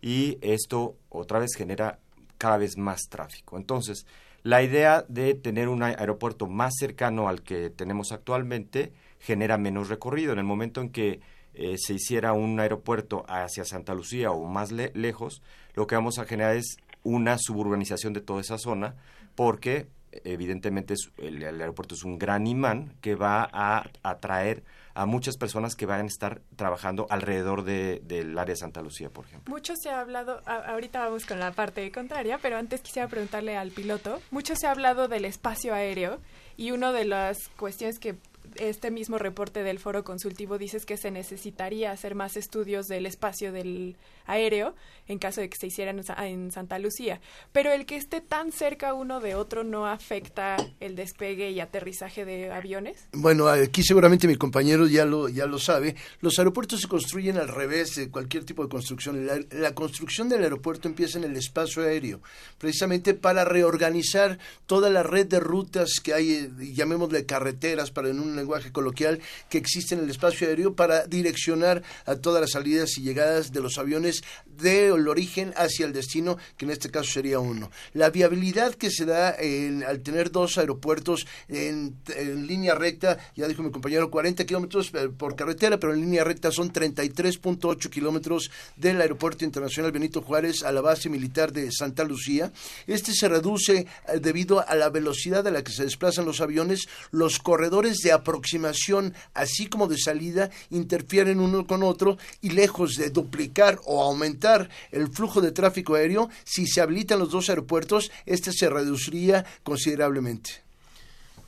y esto otra vez genera cada vez más tráfico. Entonces, la idea de tener un ae- aeropuerto más cercano al que tenemos actualmente genera menos recorrido. En el momento en que eh, se hiciera un aeropuerto hacia Santa Lucía o más le- lejos, lo que vamos a generar es una suburbanización de toda esa zona, porque evidentemente es- el, el aeropuerto es un gran imán que va a atraer a muchas personas que van a estar trabajando alrededor de- del área de Santa Lucía, por ejemplo. Mucho se ha hablado, a- ahorita vamos con la parte contraria, pero antes quisiera preguntarle al piloto, mucho se ha hablado del espacio aéreo y una de las cuestiones que este mismo reporte del foro consultivo dice es que se necesitaría hacer más estudios del espacio del aéreo en caso de que se hicieran en Sa- en Santa Lucía. Pero el que esté tan cerca uno de otro no afecta el despegue y aterrizaje de aviones. Bueno, aquí seguramente mi compañero ya lo, ya lo sabe. Los aeropuertos se construyen al revés de cualquier tipo de construcción. La, la construcción del aeropuerto empieza en el espacio aéreo, precisamente para reorganizar toda la red de rutas que hay, eh, llamémosle carreteras, para en un lenguaje coloquial, que existe en el espacio aéreo para direccionar a todas las salidas y llegadas de los aviones del origen hacia el destino, que en este caso sería uno. La viabilidad que se da en- al tener dos aeropuertos en, en línea recta, ya dijo mi compañero, 40 kilómetros eh, por carretera, pero en línea recta son 33.8 kilómetros del Aeropuerto Internacional Benito Juárez a la base militar de Santa Lucía. Este se reduce eh, debido a la velocidad a la que se desplazan los aviones. Los corredores de aproximación, así como de salida, interfieren uno con otro y lejos de duplicar o aumentar el flujo de tráfico aéreo, si se habilitan los dos aeropuertos, este se reduciría considerablemente.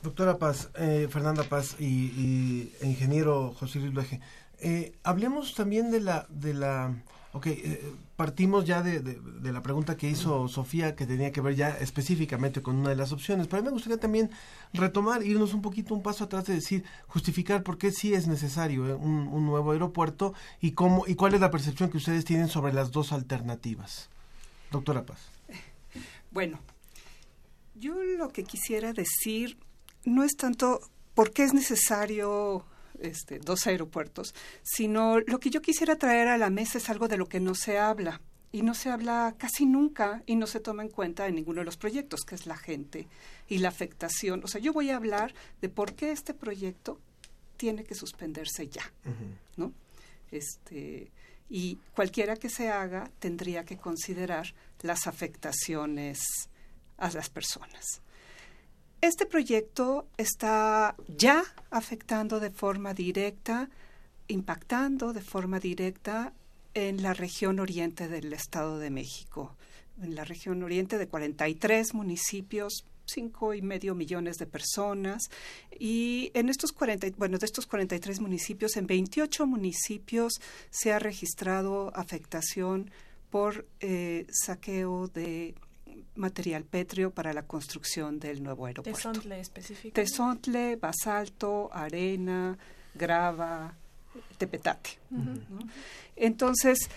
Doctora Paz, eh, Fernanda Paz y, ingeniero José Luis Luege, eh, hablemos también de la, de la, ok, eh, partimos ya de, de- la pregunta que hizo Sofía, que tenía que ver ya específicamente con una de las opciones, pero a mí me gustaría también retomar, irnos un poquito un paso atrás de decir, justificar por qué sí es necesario eh, un, un nuevo aeropuerto y cómo y cuál es la percepción que ustedes tienen sobre las dos alternativas. Doctora Paz. Bueno, yo lo que quisiera decir no es tanto por qué es necesario este, dos aeropuertos, sino lo que yo quisiera traer a la mesa es algo de lo que no se habla. Y no se habla casi nunca y no se toma en cuenta en ninguno de los proyectos, que es la gente y la afectación. O sea, yo voy a hablar de por qué este proyecto tiene que suspenderse ya, ¿no? Este, y cualquiera que se haga tendría que considerar las afectaciones a las personas. Este proyecto está ya afectando de forma directa, impactando de forma directa en la región oriente del Estado de México. En la región oriente de 43 municipios, cinco y medio millones de personas y en estos 40, bueno, de estos 43 municipios, en 28 municipios se ha registrado afectación por eh, saqueo de material pétreo para la construcción del nuevo aeropuerto. Tezontle específicamente. Tezontle, basalto, arena, grava, tepetate. Entonces,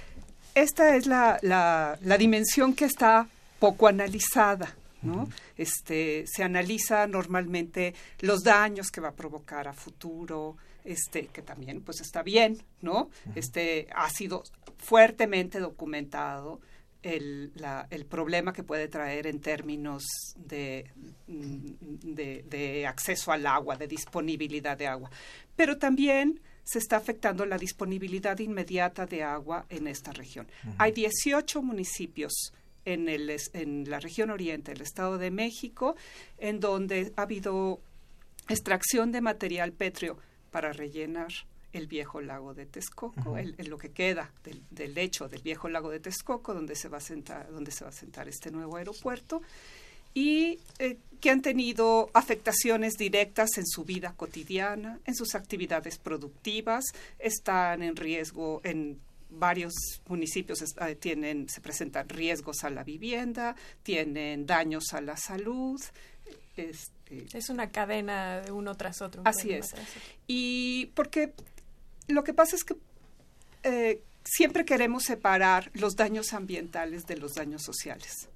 esta es la, la, la, dimensión que está poco analizada. ¿no? Este, se analiza normalmente los daños que va a provocar a futuro, este, que también pues está bien, ¿no? Este ha sido fuertemente documentado el, la, el problema que puede traer en términos de, de, de acceso al agua, de disponibilidad de agua. Pero también se está afectando la disponibilidad inmediata de agua en esta región. Hay 18 municipios en, el, en la región oriente del Estado de México, en donde ha habido extracción de material pétreo para rellenar el viejo lago de Texcoco, el, lo que queda del, del, lecho del viejo lago de Texcoco, donde se va a sentar, donde se va a sentar este nuevo aeropuerto, y eh, que han tenido afectaciones directas en su vida cotidiana, en sus actividades productivas, están en riesgo en varios municipios eh, tienen, se presentan riesgos a la vivienda, tienen daños a la salud. Este, es una cadena de uno tras otro. Así es. Y porque lo que pasa es que eh, siempre queremos separar los daños ambientales de los daños sociales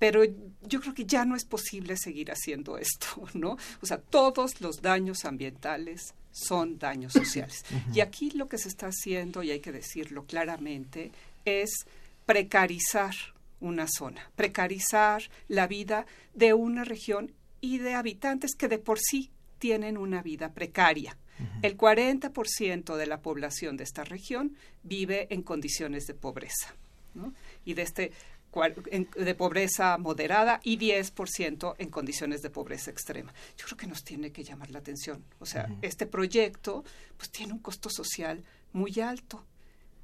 pero yo creo que ya no es posible seguir haciendo esto, ¿no? O sea, todos los daños ambientales son daños sociales. Y aquí lo que se está haciendo, y hay que decirlo claramente, es precarizar una zona, precarizar la vida de una región y de habitantes que de por sí tienen una vida precaria. El 40% de la población de esta región vive en condiciones de pobreza. ¿no? Y de este de pobreza moderada y 10% en condiciones de pobreza extrema. Yo creo que nos tiene que llamar la atención. O sea, este proyecto pues tiene un costo social muy alto.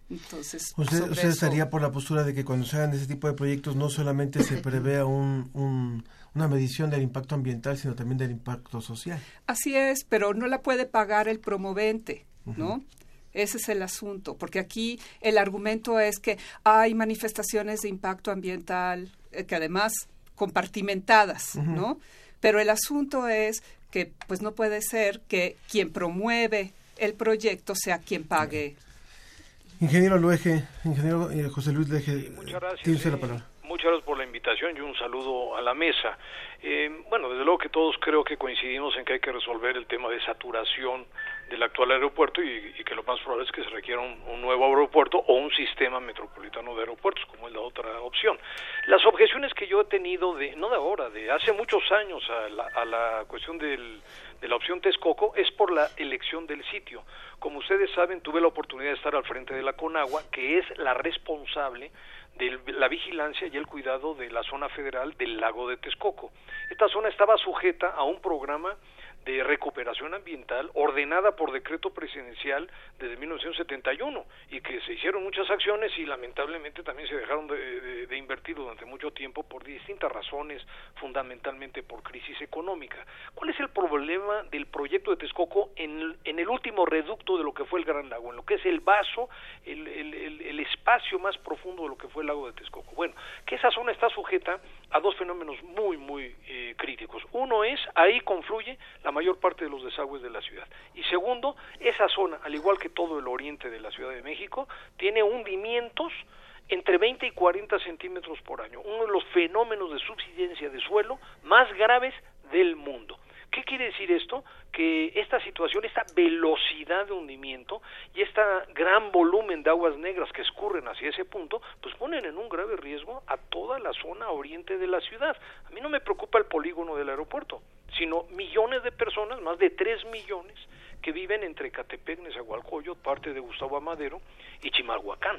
Entonces, usted, usted estaría por la postura de que cuando se hagan ese tipo de proyectos no solamente se prevea un, un, una medición del impacto ambiental, sino también del impacto social. Así es, pero no la puede pagar el promovente, ¿no? Ese es el asunto, porque aquí el argumento es que hay manifestaciones de impacto ambiental eh, que además compartimentadas, ¿no? Pero el asunto es que pues no puede ser que quien promueve el proyecto sea quien pague. Ingeniero Luege, ingeniero eh, José Luis Luege, muchas gracias. la palabra. Muchas gracias por la invitación y un saludo a la mesa. Eh, bueno, desde luego que todos creo que coincidimos en que hay que resolver el tema de saturación del actual aeropuerto y, que lo más probable es que se requiera un, nuevo aeropuerto o un sistema metropolitano de aeropuertos, como es la otra opción. Las objeciones que yo he tenido, de no de ahora, de hace muchos años a la, a la cuestión del, de la opción Texcoco es por la elección del sitio. Como ustedes saben, tuve la oportunidad de estar al frente de la Conagua, que es la responsable de la vigilancia y el cuidado de la zona federal del lago de Texcoco. Esta zona estaba sujeta a un programa de recuperación ambiental ordenada por decreto presidencial desde 1971 y que se hicieron muchas acciones y lamentablemente también se dejaron de, invertir durante mucho tiempo por distintas razones, fundamentalmente por crisis económica. ¿Cuál es el problema del proyecto de Texcoco en, en el último reducto de lo que fue el Gran Lago, en lo que es el vaso, el, el, espacio más profundo de lo que fue el lago de Texcoco? Bueno, que esa zona está sujeta a dos fenómenos muy, muy eh, críticos. Uno es, ahí confluye la mayor parte de los desagües de la ciudad. Y segundo, esa zona, al igual que todo el oriente de la Ciudad de México, tiene hundimientos entre 20 y 40 centímetros por año, uno de los fenómenos de subsidencia de suelo más graves del mundo. ¿Qué quiere decir esto? Que esta situación, esta velocidad de hundimiento y este gran volumen de aguas negras que escurren hacia ese punto, pues ponen en un grave riesgo a toda la zona oriente de la ciudad. A mí no me preocupa el polígono del aeropuerto, sino millones de personas, más de 3 millones, que viven entre Catepec, Nezahualcóyotl, parte de Gustavo Amadero y Chimalhuacán.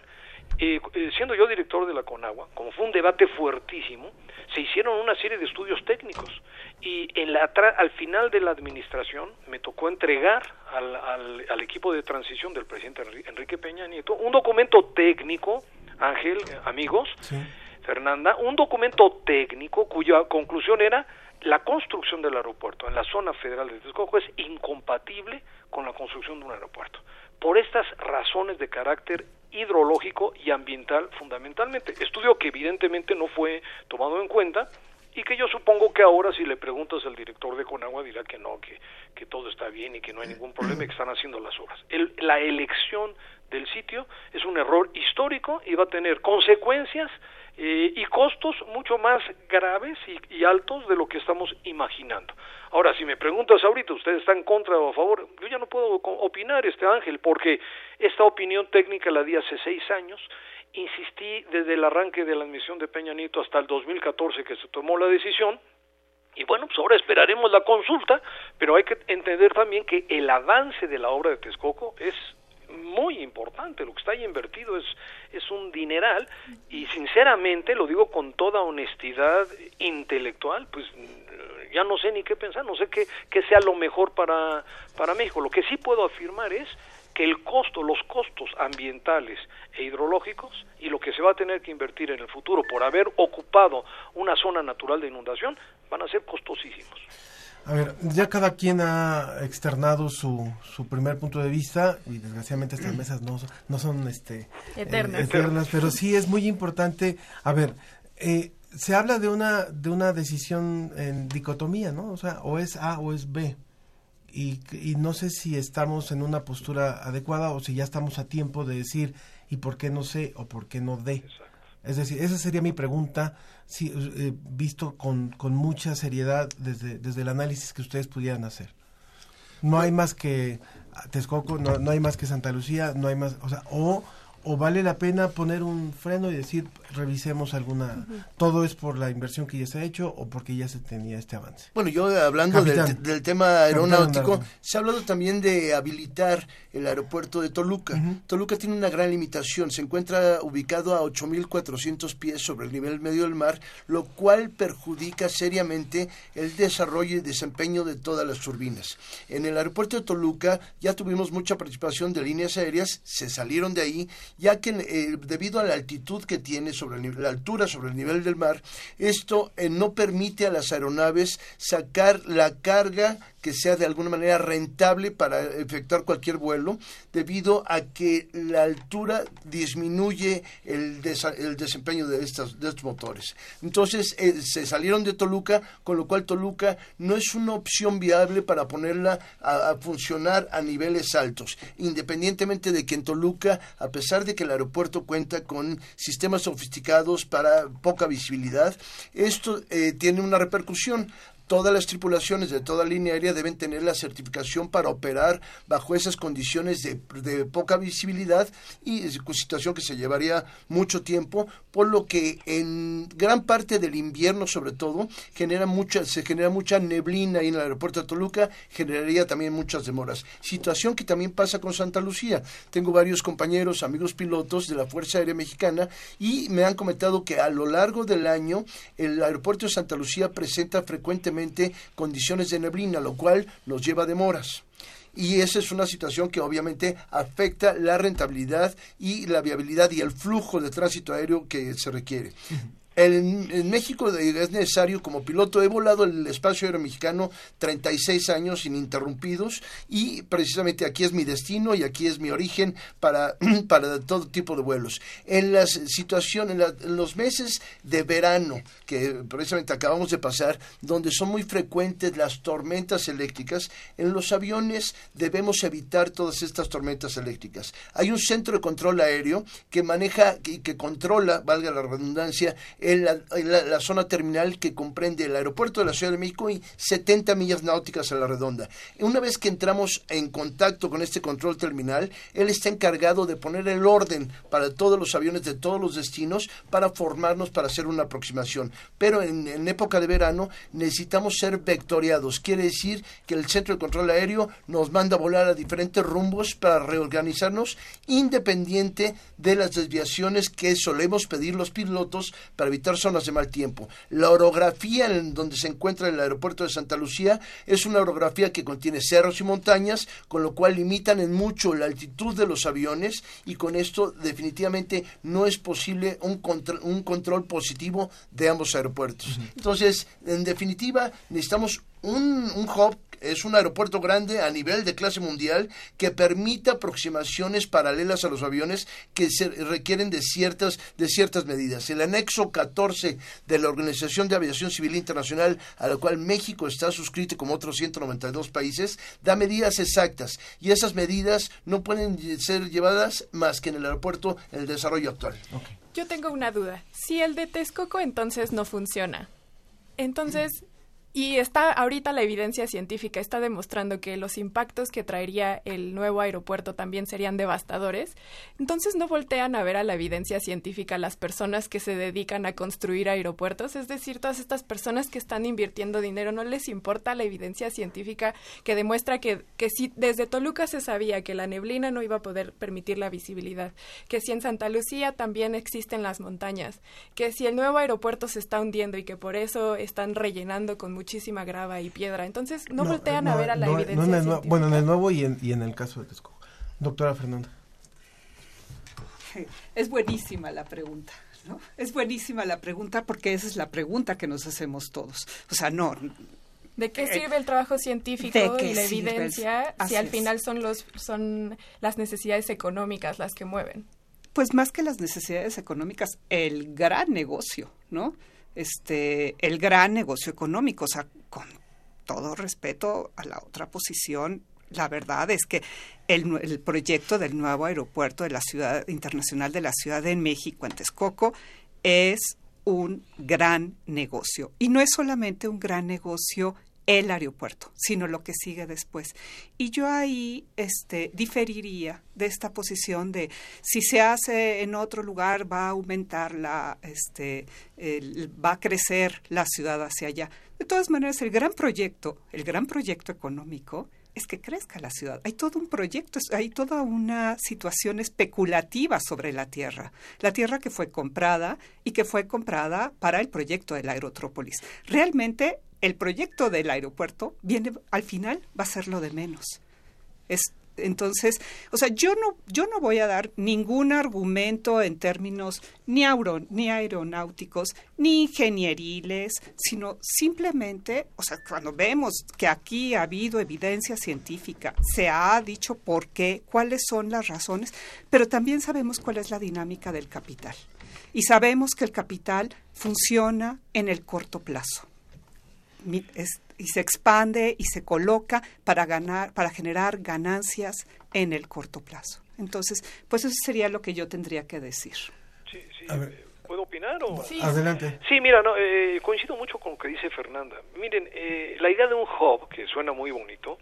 Eh, eh, siendo yo director de la Conagua, como fue un debate fuertísimo, se hicieron una serie de estudios técnicos y en la al final de la administración me tocó entregar al, al, equipo de transición del presidente Enrique Peña Nieto un documento técnico, Ángel, amigos, Fernanda, un documento técnico cuya conclusión era la construcción del aeropuerto en la zona federal de Texcoco es incompatible con la construcción de un aeropuerto por estas razones de carácter hidrológico y ambiental fundamentalmente. Estudio que evidentemente no fue tomado en cuenta y que yo supongo que ahora si le preguntas al director de Conagua dirá que no, que, que todo está bien y que no hay ningún problema y que están haciendo las obras. la elección del sitio es un error histórico y va a tener consecuencias eh, y costos mucho más graves y, altos de lo que estamos imaginando. Ahora, si me preguntas ahorita, ¿ustedes están contra o a favor? Yo ya no puedo opinar, este Ángel, porque esta opinión técnica la di hace seis años, insistí desde el arranque de la admisión de Peña Nieto hasta el 2014 que se tomó la decisión, y bueno, pues ahora esperaremos la consulta, pero hay que entender también que el avance de la obra de Texcoco es muy importante, lo que está ahí invertido es, es un dineral y sinceramente, lo digo con toda honestidad intelectual, pues ya no sé ni qué pensar, no sé qué, qué sea lo mejor para, para México. Lo que sí puedo afirmar es que el costo, los costos ambientales e hidrológicos y lo que se va a tener que invertir en el futuro por haber ocupado una zona natural de inundación van a ser costosísimos. A ver, ya cada quien ha externado su, su primer punto de vista y desgraciadamente estas mesas no, no son este, eh, eternas. eternas, pero sí es muy importante. A ver, eh, se habla de una, de una decisión en dicotomía, ¿no? O sea, o es A o es B. Y, y no sé si estamos en una postura adecuada o si ya estamos a tiempo de decir y por qué no C o por qué no D. Es decir, esa sería mi pregunta sí, eh, visto con, con mucha seriedad desde, desde el análisis que ustedes pudieran hacer. No hay más que Texcoco, no, no hay más que Santa Lucía, no hay más, o sea, o o vale la pena poner un freno y decir revisemos alguna todo es por la inversión que ya se ha hecho o porque ya se tenía este avance bueno yo hablando del, tema aeronáutico se ha hablado también de habilitar el aeropuerto de Toluca. Toluca tiene una gran limitación se encuentra ubicado a 8.400 pies sobre el nivel medio del mar lo cual perjudica seriamente el desarrollo y desempeño de todas las turbinas. En el aeropuerto de Toluca ya tuvimos mucha participación de líneas aéreas se salieron de ahí ya que eh, debido a la altitud que tiene sobre el, la altura sobre el nivel del mar, esto eh, no permite a las aeronaves sacar la carga que sea de alguna manera rentable para efectuar cualquier vuelo, debido a que la altura disminuye el, desempeño de, estas, estos motores. Entonces eh, se salieron de Toluca, con lo cual Toluca no es una opción viable para ponerla a, a funcionar a niveles altos, independientemente de que en Toluca, a pesar de que el aeropuerto cuenta con sistemas sofisticados para poca visibilidad, esto eh, tiene una repercusión todas las tripulaciones de toda línea aérea deben tener la certificación para operar bajo esas condiciones de, de, poca visibilidad y situación que se llevaría mucho tiempo, por lo que en gran parte del invierno sobre todo genera mucha, se genera mucha neblina ahí en el aeropuerto de Toluca, generaría también muchas demoras. Situación que también pasa con Santa Lucía. Tengo varios compañeros, amigos pilotos de la Fuerza Aérea Mexicana y me han comentado que a lo largo del año el aeropuerto de Santa Lucía presenta frecuentemente condiciones de neblina, lo cual nos lleva a demoras y esa es una situación que obviamente afecta la rentabilidad y la viabilidad y el flujo de tránsito aéreo que se requiere. En, México es necesario, como piloto, he volado el espacio aéreo mexicano 36 años ininterrumpidos y precisamente aquí es mi destino y aquí es mi origen para, para todo tipo de vuelos. En las situaciones, en, los meses de verano, que precisamente acabamos de pasar, donde son muy frecuentes las tormentas eléctricas, en los aviones debemos evitar todas estas tormentas eléctricas. Hay un centro de control aéreo que maneja y que controla, valga la redundancia, en la, zona terminal que comprende el aeropuerto de la Ciudad de México y 70 millas náuticas a la redonda. Una vez que entramos en contacto con este control terminal, él está encargado de poner el orden para todos los aviones de todos los destinos para formarnos para hacer una aproximación. Pero en, en época de verano necesitamos ser vectoriados. Quiere decir que el centro de control aéreo nos manda a volar a diferentes rumbos para reorganizarnos independiente de las desviaciones que solemos pedir los pilotos para evitar zonas de mal tiempo. La orografía en donde se encuentra el aeropuerto de Santa Lucía es una orografía que contiene cerros y montañas, con lo cual limitan en mucho la altitud de los aviones y con esto definitivamente no es posible un, contr- un control positivo de ambos aeropuertos. Entonces, en definitiva, necesitamos un, un hub, es un aeropuerto grande a nivel de clase mundial que permita aproximaciones paralelas a los aviones que se requieren de ciertas, de ciertas medidas. El anexo 14 de la Organización de Aviación Civil Internacional, a la cual México está suscrito como otros 192 países, da medidas exactas y esas medidas no pueden ser llevadas más que en el aeropuerto en el desarrollo actual. Yo tengo una duda. Si el de Texcoco entonces no funciona, entonces, y está ahorita la evidencia científica está demostrando que los impactos que traería el nuevo aeropuerto también serían devastadores, entonces no voltean a ver a la evidencia científica las personas que se dedican a construir aeropuertos, es decir, todas estas personas que están invirtiendo dinero, no les importa la evidencia científica que demuestra que, que si desde Toluca se sabía que la neblina no iba a poder permitir la visibilidad, que si en Santa Lucía también existen las montañas, que si el nuevo aeropuerto se está hundiendo y que por eso están rellenando con muchísima grava y piedra. Entonces, no, voltean a ver a la no, no evidencia en el bueno, en el nuevo y en, y en el caso de Texcoco. Doctora Fernanda. Es buenísima la pregunta, ¿no? Es buenísima la pregunta porque esa es la pregunta que nos hacemos todos. O sea, no. ¿De qué eh, sirve el trabajo científico ¿de qué y la evidencia si al final son los son las necesidades económicas las que mueven? Pues más que las necesidades económicas, el gran negocio, ¿no? Este, el gran negocio económico, o sea, con todo respeto a la otra posición, la verdad es que el, proyecto del nuevo aeropuerto de la ciudad internacional de la Ciudad de México en Texcoco es un gran negocio. Y no es solamente un gran negocio el aeropuerto, sino lo que sigue después. Y yo ahí este, diferiría de esta posición de si se hace en otro lugar va a aumentar la, este, va a crecer la ciudad hacia allá. De todas maneras, el gran proyecto, el gran proyecto económico es que crezca la ciudad. Hay todo un proyecto, hay toda una situación especulativa sobre la tierra. La tierra que fue comprada y que fue comprada para el proyecto del aerotrópolis. Realmente el proyecto del aeropuerto viene al final va a ser lo de menos. Es entonces, o sea, yo no yo no voy a dar ningún argumento en términos ni ni aeronáuticos, ni ingenieriles, sino simplemente, o sea, cuando vemos que aquí ha habido evidencia científica, se ha dicho por qué, cuáles son las razones, pero también sabemos cuál es la dinámica del capital. Y sabemos que el capital funciona en el corto plazo mi- es- y se expande y se coloca para ganar, para generar ganancias en el corto plazo. Entonces, pues eso sería lo que yo tendría que decir. Sí, sí. ¿Puedo opinar? O? Sí. Adelante. Sí, mira, no, eh, coincido mucho con lo que dice Fernanda. Miren, eh, la idea de un hub, que suena muy bonito,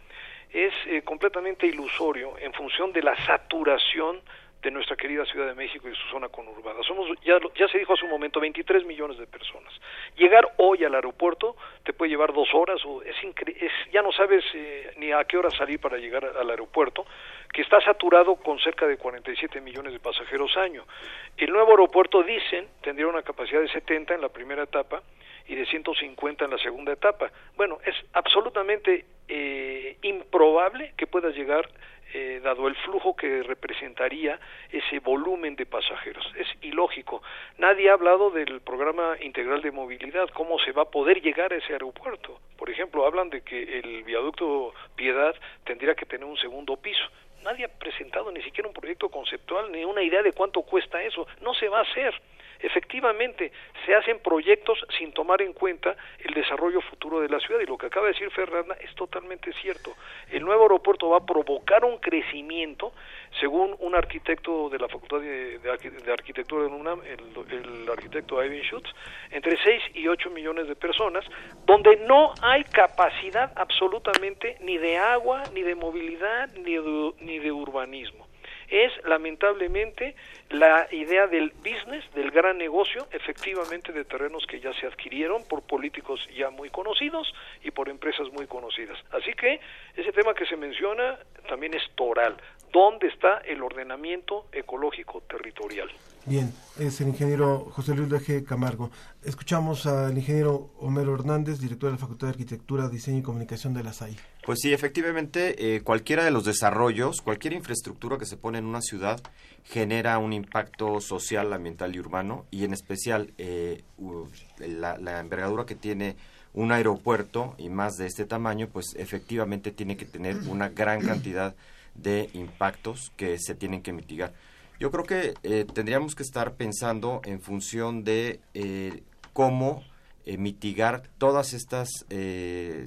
es eh, completamente ilusorio en función de la saturación de nuestra querida Ciudad de México y su zona conurbada. Somos, ya, ya se dijo hace un momento, 23 millones de personas. Llegar hoy al aeropuerto te puede llevar dos horas, o es, incre- es ya no sabes eh, ni a qué hora salir para llegar al aeropuerto, que está saturado con cerca de 47 millones de pasajeros año. El nuevo aeropuerto, dicen, tendría una capacidad de 70 en la primera etapa y de 150 en la segunda etapa. Bueno, es absolutamente eh, improbable que puedas llegar eh, dado el flujo que representaría ese volumen de pasajeros. Es ilógico. Nadie ha hablado del programa integral de movilidad, cómo se va a poder llegar a ese aeropuerto. Por ejemplo, hablan de que el viaducto Piedad tendría que tener un segundo piso. Nadie ha presentado ni siquiera un proyecto conceptual ni una idea de cuánto cuesta eso. No se va a hacer. Efectivamente se hacen proyectos sin tomar en cuenta el desarrollo futuro de la ciudad y lo que acaba de decir Fernanda es totalmente cierto. El nuevo aeropuerto va a provocar un crecimiento, según un arquitecto de la Facultad de, Arquitectura de UNAM, el, arquitecto Ivan Schutz, entre 6 y 8 millones de personas, donde no hay capacidad absolutamente ni de agua, ni de movilidad, ni ni de urbanismo es lamentablemente la idea del business, del gran negocio, efectivamente de terrenos que ya se adquirieron por políticos ya muy conocidos y por empresas muy conocidas. Así que ese tema que se menciona también es toral. ¿Dónde está el ordenamiento ecológico territorial? Bien, es el ingeniero José Luis Leje Camargo. Escuchamos al ingeniero Homero Hernández, director de la Facultad de Arquitectura, Diseño y Comunicación de la SAI. Pues sí, efectivamente, eh, cualquiera de los desarrollos, cualquier infraestructura que se pone en una ciudad genera un impacto social, ambiental y urbano, y en especial eh, la, la envergadura que tiene un aeropuerto y más de este tamaño, pues efectivamente tiene que tener una gran cantidad de impactos que se tienen que mitigar. Yo creo que eh, tendríamos que estar pensando en función de eh, cómo mitigar todas estas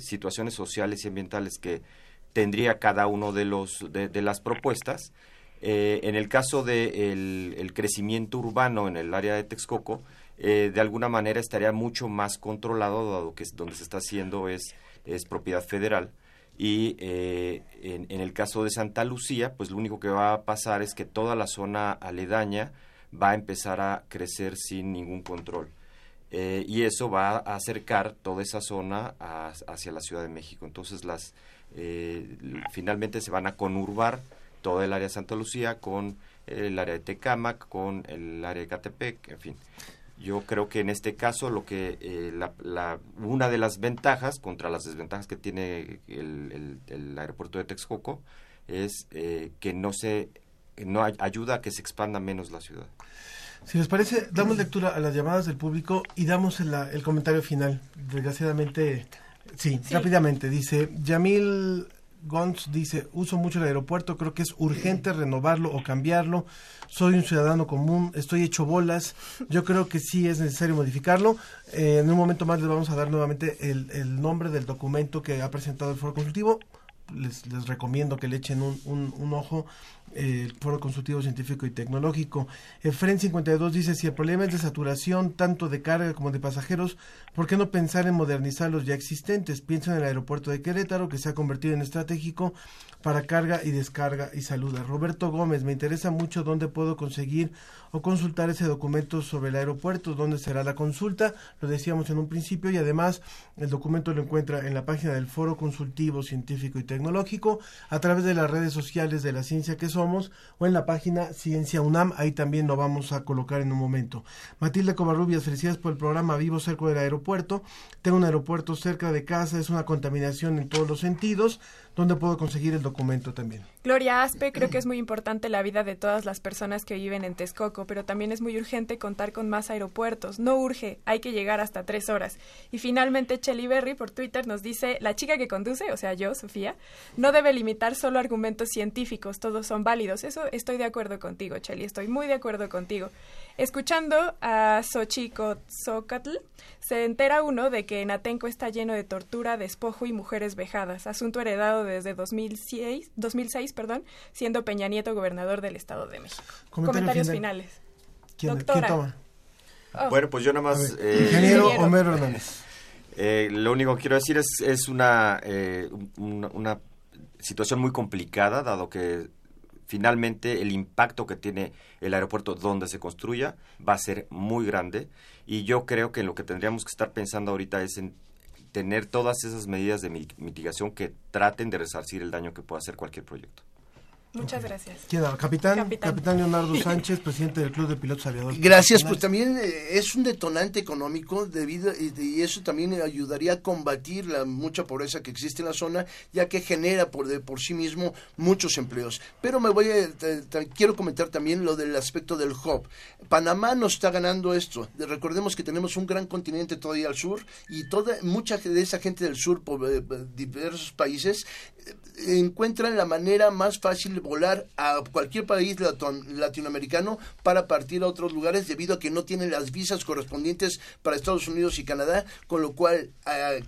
situaciones sociales y ambientales que tendría cada uno de los de, las propuestas. En el caso del de el crecimiento urbano en el área de Texcoco, de alguna manera estaría mucho más controlado, dado que donde se está haciendo es, es propiedad federal y eh, en, el caso de Santa Lucía, pues lo único que va a pasar es que toda la zona aledaña va a empezar a crecer sin ningún control. Eh, y eso va a acercar toda esa zona hacia la Ciudad de México. Entonces, las eh, finalmente se van a conurbar toda el área de Santa Lucía con el área de Tecámac, con el área de Catepec, en fin. Yo creo que en este caso lo que eh, la, una de las ventajas contra las desventajas que tiene el, aeropuerto de Texcoco es eh, que no se no ayuda a que se expanda menos la ciudad. Si les parece, damos lectura a las llamadas del público y damos el, el comentario final. Desgraciadamente, sí, rápidamente. Dice, Yamil Gons dice, uso mucho el aeropuerto, creo que es urgente renovarlo o cambiarlo. Soy un ciudadano común, estoy hecho bolas. Yo creo que sí es necesario modificarlo. Eh, en un momento más les vamos a dar nuevamente el, el, nombre del documento que ha presentado el foro consultivo. Les, les recomiendo que le echen un, un, un ojo el Foro Consultivo Científico y Tecnológico. El FREN 52 dice, si el problema es de saturación tanto de carga como de pasajeros, ¿por qué no pensar en modernizar los ya existentes? Piensa en el aeropuerto de Querétaro, que se ha convertido en estratégico para carga y descarga y saluda. Roberto Gómez, me interesa mucho dónde puedo conseguir o consultar ese documento sobre el aeropuerto, dónde será la consulta, lo decíamos en un principio, y además el documento lo encuentra en la página del Foro Consultivo Científico y Tecnológico, a través de las redes sociales de la ciencia que somos, o en la página Ciencia UNAM, ahí también lo vamos a colocar en un momento. Matilde Covarrubias, felicidades por el programa Vivo cerca del aeropuerto, tengo un aeropuerto cerca de casa, es una contaminación en todos los sentidos, ¿Dónde puedo conseguir el documento también? Gloria Aspe, creo que es muy importante la vida de todas las personas que viven en Texcoco, pero también es muy urgente contar con más aeropuertos. No urge, hay que llegar hasta tres horas. Y finalmente, Chelly Berry por Twitter nos dice, la chica que conduce, o sea yo, Sofía, no debe limitar solo argumentos científicos, todos son válidos. Eso estoy de acuerdo contigo, Chelly, estoy muy de acuerdo contigo. Escuchando a Xochicotl, se entera uno de que en Atenco está lleno de tortura, despojo y mujeres vejadas, asunto heredado desde 2006, 2006 perdón, siendo Peña Nieto gobernador del Estado de México. Comentarios finales. ¿Quién, toma? Oh. Bueno, pues yo nada más... Eh, Ingeniero Homero Hernández. Eh, lo único que quiero decir es, es una, eh, una situación muy complicada, dado que finalmente el impacto que tiene el aeropuerto donde se construya va a ser muy grande y yo creo que lo que tendríamos que estar pensando ahorita es en tener todas esas medidas de mitigación que traten de resarcir el daño que pueda hacer cualquier proyecto. Muchas gracias. Capitán, Capitán, Leonardo Sánchez, presidente del Club de Pilotos Aviadores. Gracias, pues también eh, es un detonante económico debido y, eso también ayudaría a combatir la mucha pobreza que existe en la zona, ya que genera por de por sí mismo muchos empleos. Pero me voy a quiero comentar también lo del aspecto del hub. Panamá nos está ganando esto. Recordemos que tenemos un gran continente todavía al sur y toda mucha de esa gente del sur por eh, diversos países encuentran la manera más fácil posible volar a cualquier país latinoamericano para partir a otros lugares debido a que no tienen las visas correspondientes para Estados Unidos y Canadá, con lo cual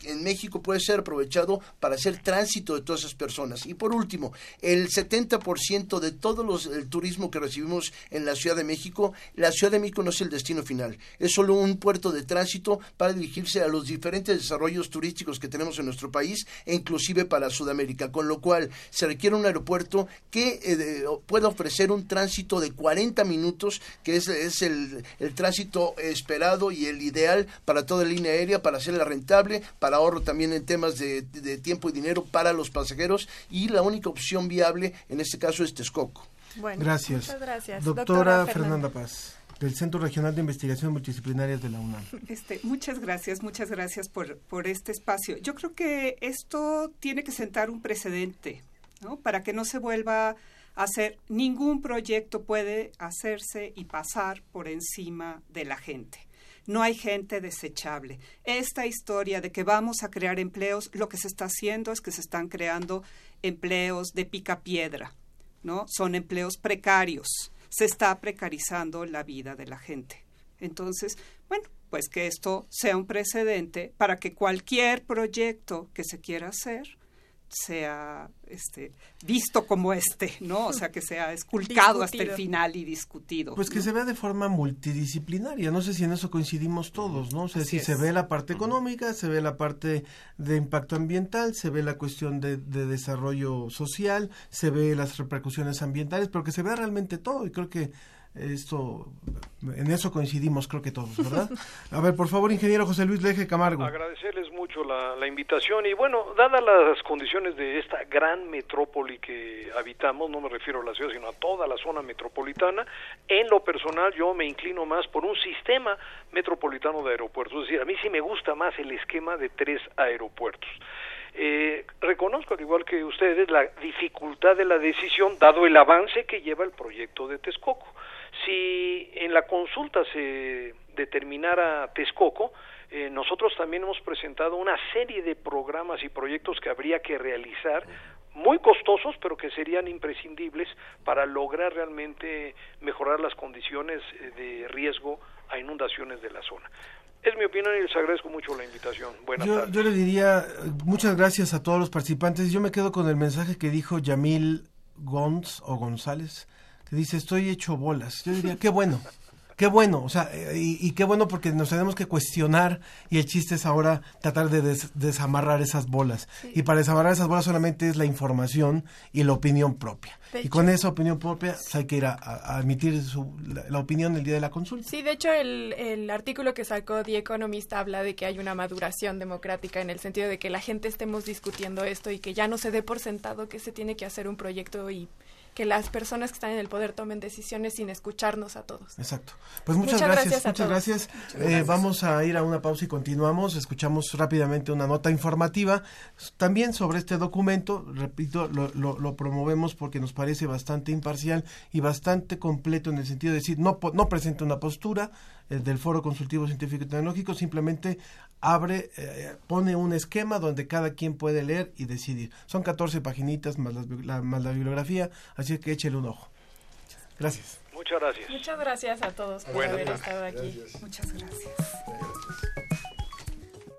en México puede ser aprovechado para hacer tránsito de todas esas personas. Y por último, el 70% de todo los, el turismo que recibimos en la Ciudad de México, la Ciudad de México no es el destino final, es solo un puerto de tránsito para dirigirse a los diferentes desarrollos turísticos que tenemos en nuestro país e inclusive para Sudamérica, con lo cual se requiere un aeropuerto que eh, pueda ofrecer un tránsito de 40 minutos, que es, es el, el, tránsito esperado y el ideal para toda la línea aérea, para hacerla rentable, para ahorro también en temas de, de tiempo y dinero para los pasajeros y la única opción viable en este caso es Texcoco. Bueno, gracias. Muchas gracias. Doctora, Fernanda Paz del Centro Regional de Investigación Multidisciplinarias de la UNAM. Este, muchas gracias, muchas gracias por, por este espacio. Yo creo que esto tiene que sentar un precedente, ¿no? Para que no se vuelva a hacer, ningún proyecto puede hacerse y pasar por encima de la gente. No hay gente desechable. Esta historia de que vamos a crear empleos, lo que se está haciendo es que se están creando empleos de picapiedra, ¿no? Son empleos precarios se está precarizando la vida de la gente. Entonces, bueno, pues que esto sea un precedente para que cualquier proyecto que se quiera hacer sea este, visto como este, ¿no? O sea, que sea esculcado hasta el final y discutido. Pues que se vea de forma multidisciplinaria. No sé si en eso coincidimos todos, ¿no? O sea, si se ve la parte económica, se ve la parte de impacto ambiental, se ve la cuestión de, de, desarrollo social, se ve las repercusiones ambientales, pero que se vea realmente todo. Y creo que esto, en eso coincidimos creo que todos, ¿verdad? A ver, por favor, ingeniero José Luis Leje Camargo. Agradecerles mucho la, la, invitación y bueno, dadas las condiciones de esta gran metrópoli que habitamos, no me refiero a la ciudad, sino a toda la zona metropolitana, en lo personal yo me inclino más por un sistema metropolitano de aeropuertos, es decir, a mí sí me gusta más el esquema de tres aeropuertos. Eh, reconozco, al igual que ustedes, la dificultad de la decisión, dado el avance que lleva el proyecto de Texcoco. Si en la consulta se determinara Texcoco, eh, nosotros también hemos presentado una serie de programas y proyectos que habría que realizar muy costosos, pero que serían imprescindibles para lograr realmente mejorar las condiciones eh, de riesgo a inundaciones de la zona. Es mi opinión y les agradezco mucho la invitación. Buenas yo, tardes. yo le diría muchas gracias a todos los participantes. Yo me quedo con el mensaje que dijo Yamil Gonz o González dice, estoy hecho bolas. Yo diría, qué bueno. Qué bueno, o sea, y, qué bueno porque nos tenemos que cuestionar y el chiste es ahora tratar de desamarrar esas bolas. Y para desamarrar esas bolas solamente es la información y la opinión propia. y con esa opinión propia pues, hay que ir a, emitir la, opinión el día de la consulta. Sí, de hecho el, el artículo que sacó The Economist habla de que hay una maduración democrática en el sentido de que la gente estemos discutiendo esto y que ya no se dé por sentado que se tiene que hacer un proyecto y que las personas que están en el poder tomen decisiones sin escucharnos a todos. Exacto. Pues muchas, gracias, muchas gracias. Eh, vamos a ir a una pausa y continuamos. Escuchamos rápidamente una nota informativa también sobre este documento. Repito, lo, lo, promovemos porque nos parece bastante imparcial y bastante completo en el sentido de decir, no, no presenta una postura, del Foro Consultivo Científico y Tecnológico, simplemente abre, eh, pone un esquema donde cada quien puede leer y decidir. Son 14 paginitas más la, más la bibliografía, así que échele un ojo. Gracias. Muchas gracias. Muchas gracias a todos por haber estado aquí. Muchas gracias.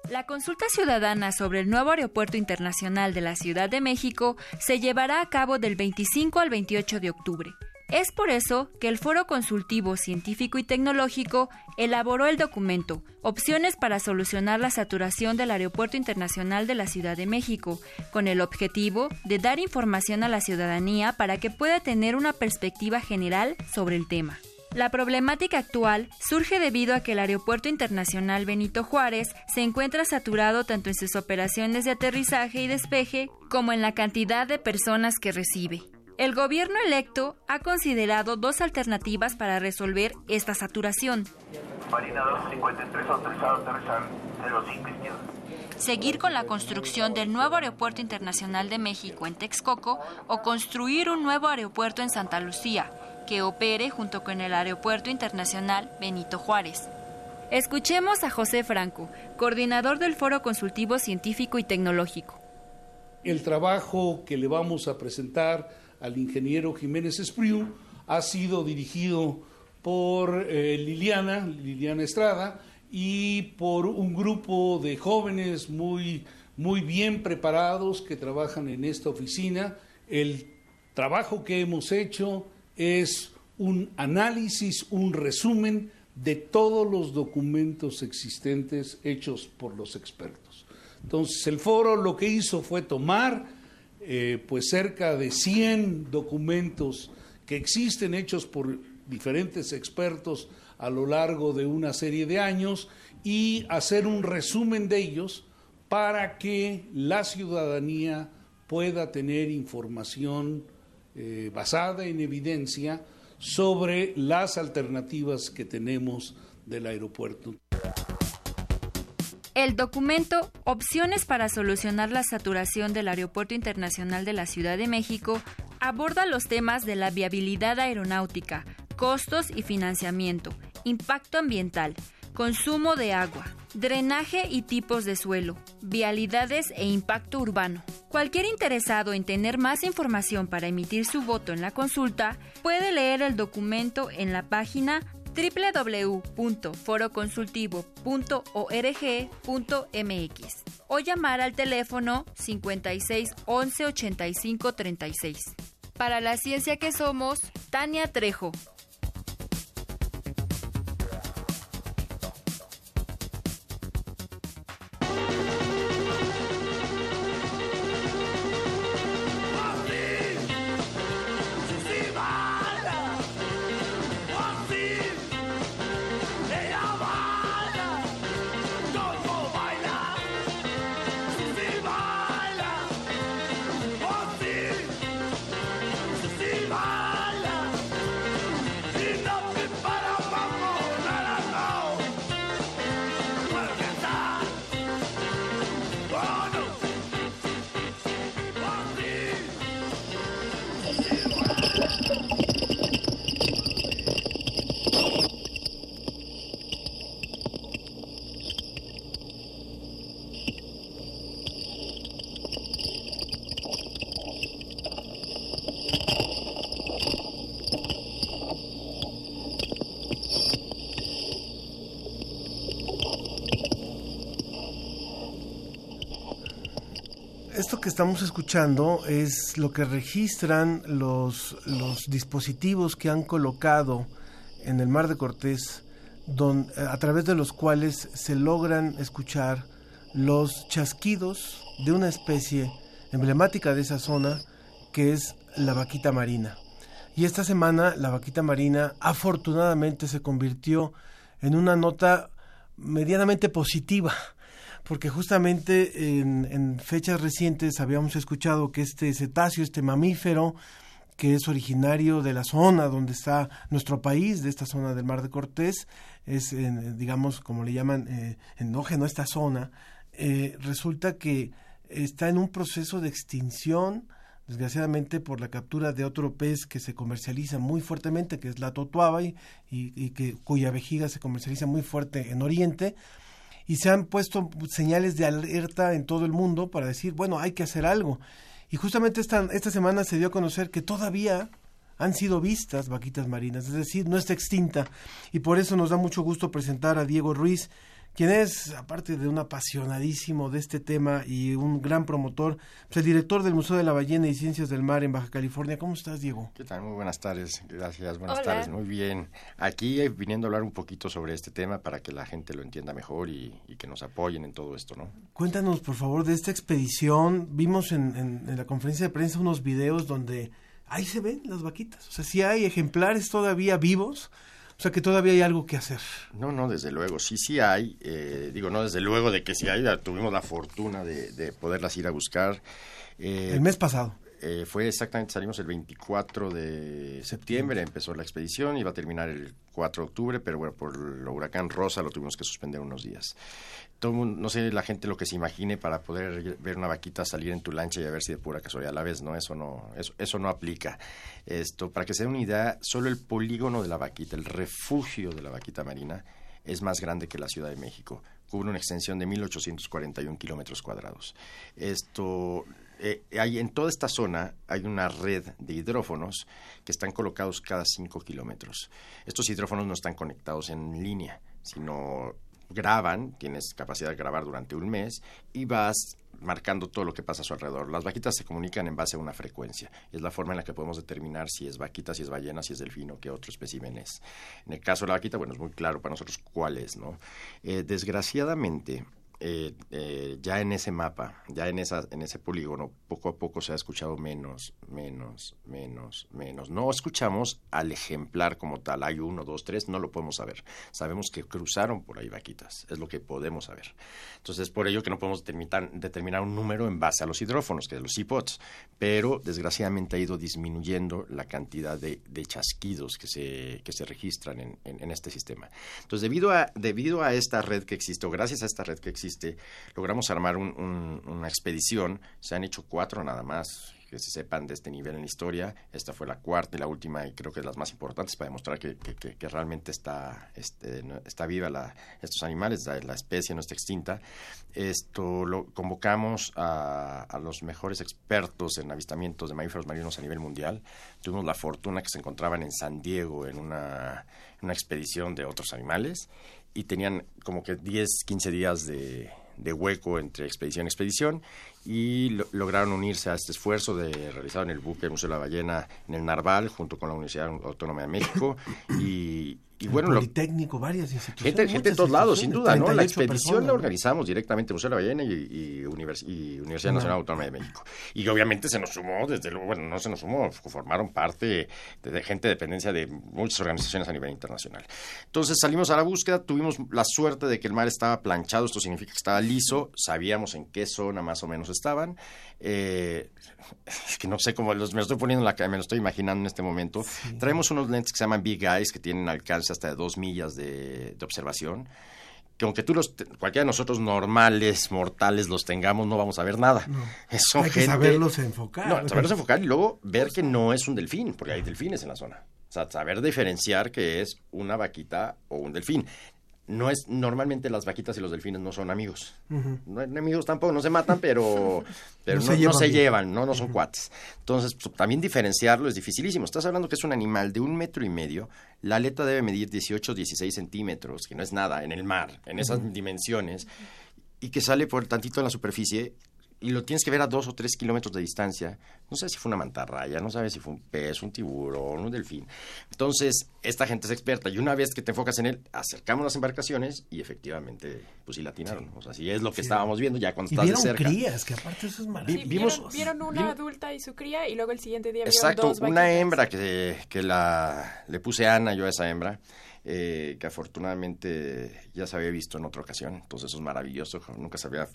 La consulta ciudadana sobre el nuevo aeropuerto internacional de la Ciudad de México se llevará a cabo del 25 al 28 de octubre. Es por eso que el Foro Consultivo Científico y Tecnológico elaboró el documento Opciones para solucionar la saturación del Aeropuerto Internacional de la Ciudad de México, con el objetivo de dar información a la ciudadanía para que pueda tener una perspectiva general sobre el tema. La problemática actual surge debido a que el Aeropuerto Internacional Benito Juárez se encuentra saturado tanto en sus operaciones de aterrizaje y despeje como en la cantidad de personas que recibe. El gobierno electo ha considerado dos alternativas para resolver esta saturación. Seguir con la construcción del nuevo Aeropuerto Internacional de México en Texcoco o construir un nuevo aeropuerto en Santa Lucía, que opere junto con el Aeropuerto Internacional Benito Juárez. Escuchemos a José Franco, coordinador del Foro Consultivo Científico y Tecnológico. El trabajo que le vamos a presentar al ingeniero Jiménez Espriu, ha sido dirigido por eh, Liliana, Liliana Estrada, y por un grupo de jóvenes muy, muy bien preparados que trabajan en esta oficina. El trabajo que hemos hecho es un análisis, un resumen de todos los documentos existentes hechos por los expertos. Entonces, el foro lo que hizo fue tomar eh, pues cerca de 100 documentos que existen hechos por diferentes expertos a lo largo de una serie de años y hacer un resumen de ellos para que la ciudadanía pueda tener información eh, basada en evidencia sobre las alternativas que tenemos del aeropuerto. El documento Opciones para solucionar la saturación del Aeropuerto Internacional de la Ciudad de México aborda los temas de la viabilidad aeronáutica, costos y financiamiento, impacto ambiental, consumo de agua, drenaje y tipos de suelo, vialidades e impacto urbano. Cualquier interesado en tener más información para emitir su voto en la consulta puede leer el documento en la página www.foroconsultivo.org.mx o llamar al teléfono 56 11 85 36. Para la ciencia que somos, Tania Trejo. Estamos escuchando es lo que registran los, los dispositivos que han colocado en el Mar de Cortés, don, a través de los cuales se logran escuchar los chasquidos de una especie emblemática de esa zona, que es la vaquita marina. Y esta semana la vaquita marina afortunadamente se convirtió en una nota medianamente positiva porque justamente en, fechas recientes habíamos escuchado que este cetáceo, este mamífero, que es originario de la zona donde está nuestro país, de esta zona del Mar de Cortés, es, digamos, como le llaman, eh, endógeno a esta zona, eh, resulta que está en un proceso de extinción, desgraciadamente por la captura de otro pez que se comercializa muy fuertemente, que es la totuaba, y que, cuya vejiga se comercializa muy fuerte en Oriente, y se han puesto señales de alerta en todo el mundo para decir, bueno, hay que hacer algo. Y justamente esta, esta semana se dio a conocer que todavía han sido vistas vaquitas marinas, es decir, no está extinta. Y por eso nos da mucho gusto presentar a Diego Ruiz, quien es, aparte de un apasionadísimo de este tema y un gran promotor, pues el director del Museo de la Ballena y Ciencias del Mar en Baja California. ¿Cómo estás, Diego? ¿Qué tal? Muy buenas tardes. Gracias, buenas tardes. Muy bien. Aquí eh, viniendo a hablar un poquito sobre este tema para que la gente lo entienda mejor y, que nos apoyen en todo esto, ¿no? Cuéntanos, por favor, de esta expedición. Vimos en, en la conferencia de prensa unos videos donde ahí se ven las vaquitas. O sea, si hay ejemplares todavía vivos o sea que todavía hay algo que hacer. No, no, desde luego, sí, sí hay. Eh, digo, no, desde luego de que sí hay. Tuvimos la fortuna de, poderlas ir a buscar. Eh, el mes pasado. Eh, fue exactamente, salimos el 24 de septiembre, empezó la expedición, iba a terminar el 4 de octubre, pero bueno, por el huracán Rosa lo tuvimos que suspender unos días. Todo no sé la gente lo que se imagine para poder ver una vaquita salir en tu lancha y a ver si de pura casualidad la ves, ¿no? Eso no, eso, eso no aplica. Esto, para que se den una idea, solo el polígono de la vaquita, el refugio de la vaquita marina, es más grande que la Ciudad de México. Cubre una extensión de 1.841 kilómetros cuadrados. Esto, eh, hay, en toda esta zona hay una red de hidrófonos que están colocados cada 5 kilómetros. Estos hidrófonos no están conectados en línea, sino graban, tienes capacidad de grabar durante un mes y vas marcando todo lo que pasa a su alrededor. Las vaquitas se comunican en base a una frecuencia. Es la forma en la que podemos determinar si es vaquita, si es ballena, si es delfino, qué otro espécimen es. En el caso de la vaquita, bueno, es muy claro para nosotros cuál es, ¿no? Eh, desgraciadamente, eh, eh, ya en ese mapa, ya en, ese polígono, poco a poco se ha escuchado menos, menos, menos, menos. No escuchamos al ejemplar como tal, hay uno, dos, tres, no lo podemos saber. Sabemos que cruzaron por ahí vaquitas, es lo que podemos saber. Entonces, por ello que no podemos determinar, determinar un número en base a los hidrófonos, que es los iPods, pero desgraciadamente ha ido disminuyendo la cantidad de, chasquidos que se, que se registran en este sistema. Entonces, debido a, debido a esta red que existe, o gracias a esta red que existe, logramos armar un, un, una expedición. Se han hecho cuatro nada más que se sepan de este nivel en la historia. Esta fue la cuarta y la última y creo que es las más importantes para demostrar que, que, que, que realmente está, este, está viva la, estos animales, la, la, especie no está extinta. Esto lo convocamos a, a, los mejores expertos en avistamientos de mamíferos marinos a nivel mundial. Tuvimos la fortuna que se encontraban en San Diego en una, una expedición de otros animales y tenían como que 10, 15 días de, de hueco entre expedición y expedición y lo, lograron unirse a este esfuerzo de realizado en el buque Museo de la Ballena en el Narval junto con la Universidad Autónoma de México y, y bueno, Politécnico, lo, varias instituciones. Gente, gente de todos lados, sin duda, ¿no? La expedición personas, la organizamos directamente Museo de la Ballena y, y, Univers y Universidad Nacional Autónoma de México. Y obviamente se nos sumó, desde luego, bueno, no se nos sumó, formaron parte de, de gente de dependencia de muchas organizaciones a nivel internacional. Entonces salimos a la búsqueda, tuvimos la suerte de que el mar estaba planchado, esto significa que estaba liso, sabíamos en qué zona más o menos estaban. Eh, es que no sé cómo los, me lo estoy poniendo en la me lo estoy imaginando en este momento. Sí. Traemos unos lentes que se llaman Big Eyes que tienen alcance hasta de dos millas de, de observación que aunque tú los cualquiera de nosotros normales mortales los tengamos no vamos a ver nada no. Son hay gente, que saberlos enfocar no saberlos enfocar y luego ver que no es un delfín porque hay delfines en la zona o sea saber diferenciar que es una vaquita o un delfín no es normalmente las vaquitas y los delfines no son amigos uh -huh. no enemigos tampoco no se matan pero pero no, no, se, llevan, no se llevan, no no son uh -huh. cuates entonces pues, también diferenciarlo es dificilísimo estás hablando que es un animal de un metro y medio la aleta debe medir 18 16 centímetros que no es nada en el mar en esas uh -huh. dimensiones y que sale por tantito en la superficie y lo tienes que ver a dos o tres kilómetros de distancia. No sabes si fue una mantarraya, no sabes si fue un pez, un tiburón, un delfín. Entonces, esta gente es experta y una vez que te enfocas en él, acercamos las embarcaciones y efectivamente, pues sí latinaron. Sí. O sea, sí es lo que sí. estábamos viendo ya cuando y estás vieron de cerca. crías, que aparte eso es maravilloso. Sí, vieron, una vimos, adulta y su cría y luego el siguiente día Exacto, vieron dos una hembra que, que la, le puse Ana yo a esa hembra. Eh, que afortunadamente ya se había visto en otra ocasión, entonces eso es maravilloso, nunca se había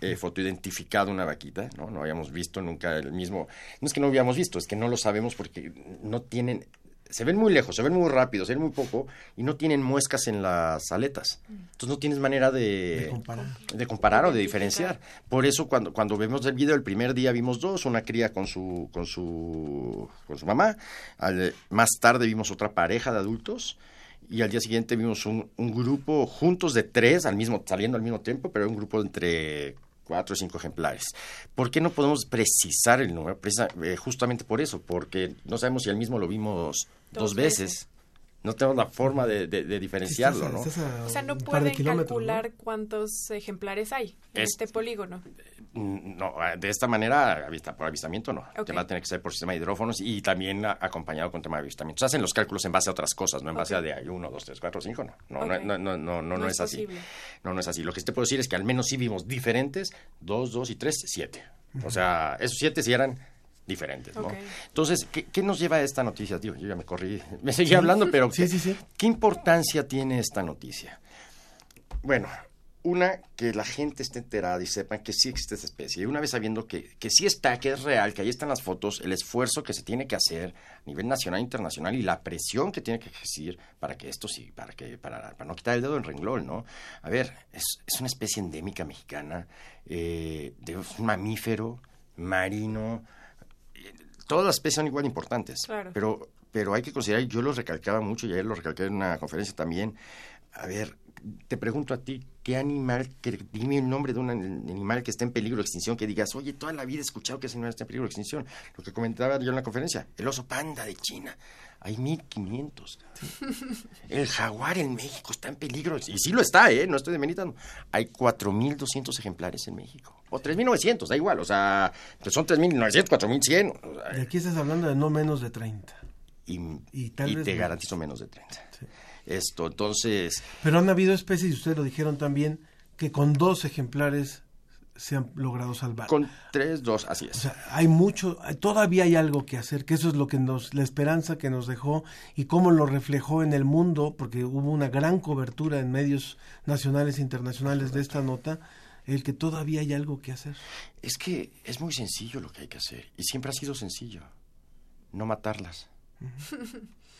eh, fotoidentificado una vaquita, ¿no? No habíamos visto nunca el mismo, no es que no habíamos visto, es que no lo sabemos porque no tienen, se ven muy lejos, se ven muy rápido, se ven muy poco y no tienen muescas en las aletas. Entonces no tienes manera de, de, comparar. de comparar o de diferenciar. Por eso cuando, cuando vemos el video, el primer día vimos dos, una cría con su, con su, con su mamá, al, más tarde vimos otra pareja de adultos y al día siguiente vimos un, un, grupo juntos de tres, al mismo, saliendo al mismo tiempo, pero un grupo entre cuatro o cinco ejemplares. ¿Por qué no podemos precisar el número? Precisa, eh, justamente por eso, porque no sabemos si el mismo lo vimos dos, dos veces. veces. No tenemos la forma de, de, de diferenciarlo, ¿no? o sea, no pueden calcular ¿no? cuántos ejemplares hay en es, este polígono. No, de esta manera, por avistamiento no. Okay. Te va a tener que ser por sistema de hidrófonos y también acompañado con tema de avistamiento. Se hacen los cálculos en base a otras cosas, no en base okay. a de uno, dos, tres, cuatro, cinco, no. No, okay. no, no, no, no, no, no, es, es así. No, no es así. Lo que te puedo decir es que al menos sí vimos diferentes, dos, dos y tres, siete. Uh -huh. O sea, esos siete sí eran diferentes, ¿no? Okay. Entonces, ¿qué, ¿qué, nos lleva a esta noticia? Tío, yo ya me corrí, me seguí sí, hablando, pero sí, sí, sí. ¿qué importancia tiene esta noticia? Bueno, una, que la gente esté enterada y sepan que sí existe esta especie. Y una vez sabiendo que, que sí está, que es real, que ahí están las fotos, el esfuerzo que se tiene que hacer a nivel nacional e internacional y la presión que tiene que ejercer para que esto sí, para que para, para no quitar el dedo en renglón, ¿no? A ver, es, es una especie endémica mexicana, eh, de un mamífero marino, todas las especies son igual importantes, claro. pero, pero hay que considerar, yo lo recalcaba mucho y ayer lo recalqué en una conferencia también, A ver, te pregunto a ti, ¿qué animal, que, dime el nombre de un animal que está en peligro de extinción, que digas, oye, toda la vida he escuchado que ese animal está en peligro de extinción? Lo que comentaba yo en la conferencia, el oso panda de China. Hay 1500. El jaguar en México está en peligro. Y sí lo está, ¿eh? No estoy demeritando. Hay 4200 ejemplares en México. O 3900, da igual. O sea, pues son 3900, 4100. y aquí estás hablando de no menos de 30. Y, y, te garantizo menos de 30. Esto, entonces... Pero han habido especies, y ustedes lo dijeron también, que con dos ejemplares se han logrado salvar. Con tres, dos, así es. O sea, hay mucho, todavía hay algo que hacer, que eso es lo que nos, la esperanza que nos dejó y cómo lo reflejó en el mundo, porque hubo una gran cobertura en medios nacionales e internacionales de esta nota, el que todavía hay algo que hacer. Es que es muy sencillo lo que hay que hacer, y siempre ha sido sencillo, no matarlas.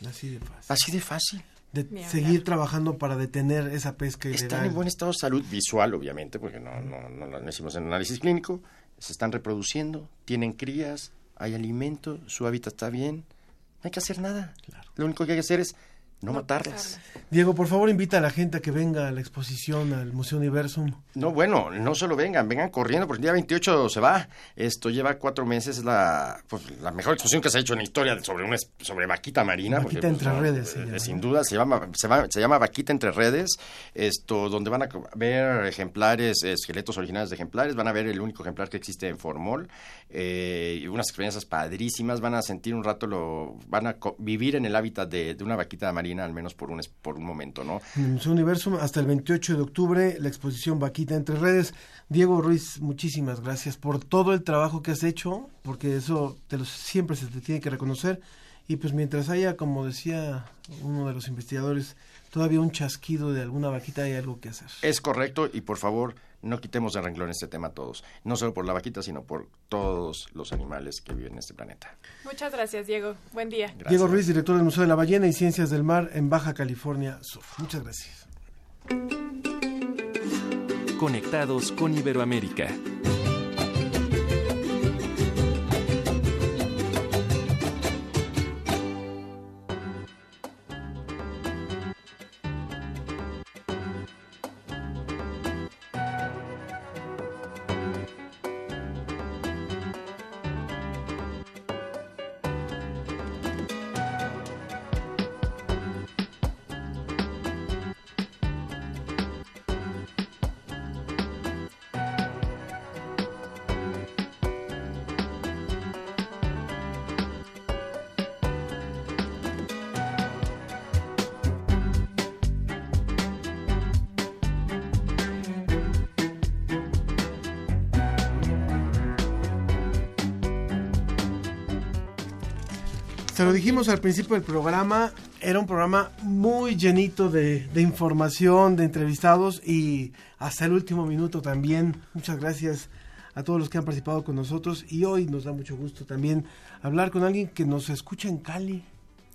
Así de fácil. Así de fácil de seguir trabajando para detener esa pesca ilegal. Están en buen estado de salud visual, obviamente, porque no, no, no lo hicimos en análisis clínico. Se están reproduciendo, tienen crías, hay alimento, su hábitat está bien. No hay que hacer nada. Lo único que hay que hacer es no, matarlas. Diego, por favor, invita a la gente a que venga a la exposición al Museo Universum. No, bueno, no solo vengan, vengan corriendo, porque el día 28 se va. Esto lleva cuatro meses, es la, pues, la mejor exposición que se ha hecho en la historia sobre una, sobre vaquita marina. Vaquita entre pues, redes. Eh, sin duda, se llama, se, se, llama Vaquita entre redes, esto, donde van a ver ejemplares, esqueletos originales de ejemplares, van a ver el único ejemplar que existe en Formol, eh, y unas experiencias padrísimas, van a sentir un rato, lo, van a vivir en el hábitat de, de una vaquita marina al menos por un, por un momento, ¿no? En Museo Universo, hasta el 28 de octubre, la exposición Vaquita entre redes. Diego Ruiz, muchísimas gracias por todo el trabajo que has hecho, porque eso te lo, siempre se te tiene que reconocer. Y pues mientras haya, como decía uno de los investigadores, todavía un chasquido de alguna vaquita, hay algo que hacer. Es correcto, y por favor, no quitemos de renglón este tema todos, no solo por la vaquita, sino por todos los animales que viven en este planeta. Muchas gracias, Diego. Buen día. Diego Ruiz, director del Museo de la Ballena y Ciencias del Mar en Baja California Sur. Muchas gracias. Conectados con Iberoamérica. Dijimos al principio del programa, era un programa muy llenito de, información, de entrevistados y hasta el último minuto también. Muchas gracias a todos los que han participado con nosotros y hoy nos da mucho gusto también hablar con alguien que nos escucha en Cali.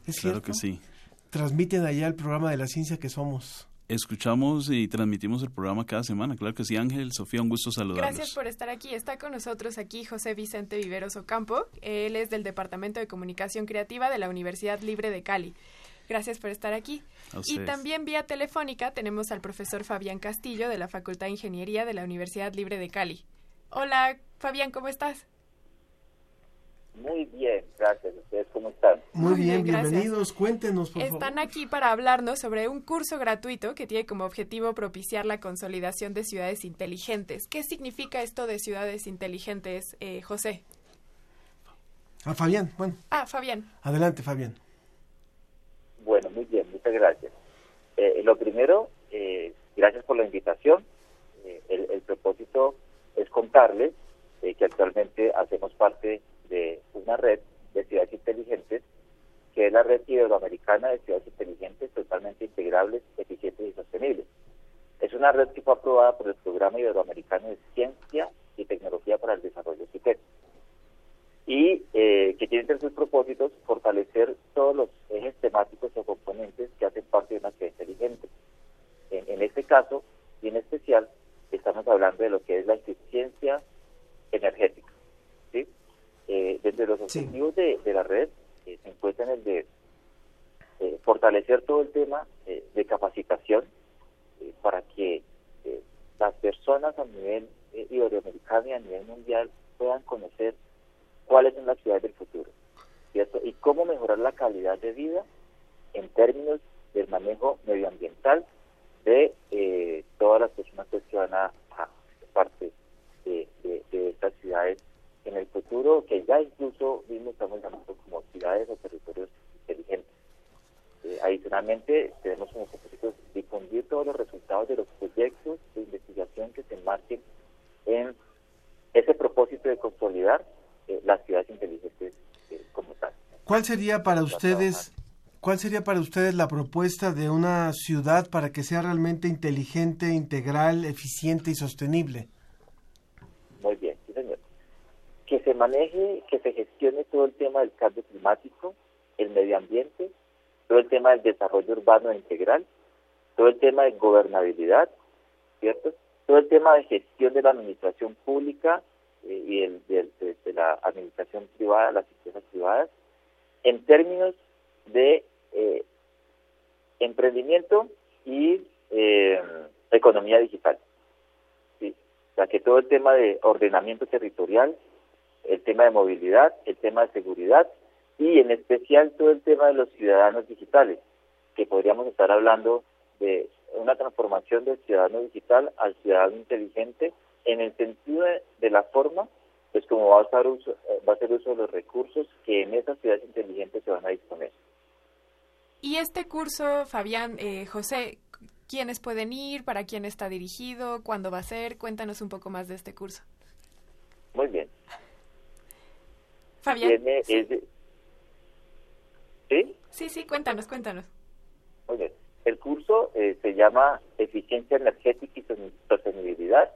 ¿Es claro que sí. Transmiten allá el programa de la ciencia que somos escuchamos y transmitimos el programa cada semana. Claro que sí, Ángel, Sofía, un gusto saludarlos. Gracias por estar aquí. Está con nosotros aquí José Vicente Viveros Ocampo. Él es del Departamento de Comunicación Creativa de la Universidad Libre de Cali. Gracias por estar aquí. Y también vía telefónica tenemos al profesor Fabián Castillo de la Facultad de Ingeniería de la Universidad Libre de Cali. Hola, Fabián, ¿cómo estás? Muy bien, gracias. ¿Ustedes cómo están? Muy bien, bienvenidos. Cuéntenos, por favor. Están aquí para hablarnos sobre un curso gratuito que tiene como objetivo propiciar la consolidación de ciudades inteligentes. ¿Qué significa esto de ciudades inteligentes, eh, José? Ah, Fabián, bueno. Ah, Fabián. Adelante, Fabián. Bueno, muy bien, muchas gracias. Eh, lo primero, eh, gracias por la invitación. Eh, el, el, propósito es contarles que actualmente hacemos parte de una red de ciudades inteligentes, que es la red iberoamericana de ciudades inteligentes totalmente integrables, eficientes y sostenibles. Es una red que fue aprobada por el Programa Iberoamericano de Ciencia y Tecnología para el Desarrollo CITEC y eh, que tiene entre sus propósitos fortalecer todos los ejes temáticos o componentes que hacen parte de una ciudad inteligente. En, en este caso, y en especial, estamos hablando de lo que es la eficiencia energética. Eh, desde los objetivos de, la red eh, se encuentran el de eh, fortalecer todo el tema de capacitación personas a nivel eh, iberoamericano y a nivel mundial puedan conocer cuáles son las ciudades del futuro, ¿cierto? Y cómo mejorar la calidad de vida en términos del manejo medioambiental de eh, todas las personas que van a, a parte de, de, de estas ciudades en el futuro, que ya incluso mismo estamos llamando como ciudades o territorios inteligentes. Eh, adicionalmente, tenemos como propósito difundir todos los resultados de los proyectos de investigación que se enmarquen en ese propósito de consolidar eh, las ciudades inteligentes eh, como tal. ¿Cuál sería para ustedes, cuál sería para ustedes la propuesta de una ciudad para que sea realmente inteligente, integral, eficiente y sostenible? Muy bien, sí señor. Que se maneje, que se gestione todo el tema del cambio climático, el medio ambiente, todo el tema del desarrollo urbano integral, todo el tema de gobernabilidad, ¿cierto? Todo el tema de gestión de la administración pública eh, y el, de, de, la administración privada, las empresas privadas, en términos de eh, emprendimiento y eh, economía digital. ¿sí? O sea, que todo el tema de ordenamiento territorial, el tema de movilidad, el tema de seguridad y en especial todo el tema de los ciudadanos digitales, que podríamos estar hablando de una transformación del ciudadano digital al ciudadano inteligente en el sentido de, la forma pues como va a, usar uso, va a ser uso de los recursos que en esas ciudades inteligentes se van a disponer. Y este curso, Fabián, eh, José, ¿quiénes pueden ir? ¿Para quién está dirigido? ¿Cuándo va a ser? Cuéntanos un poco más de este curso. Muy bien. Fabián. Tiene, sí. es de, ¿Sí? Sí, sí, cuéntanos, cuéntanos. Bien. El curso eh, se llama Eficiencia Energética y Sostenibilidad.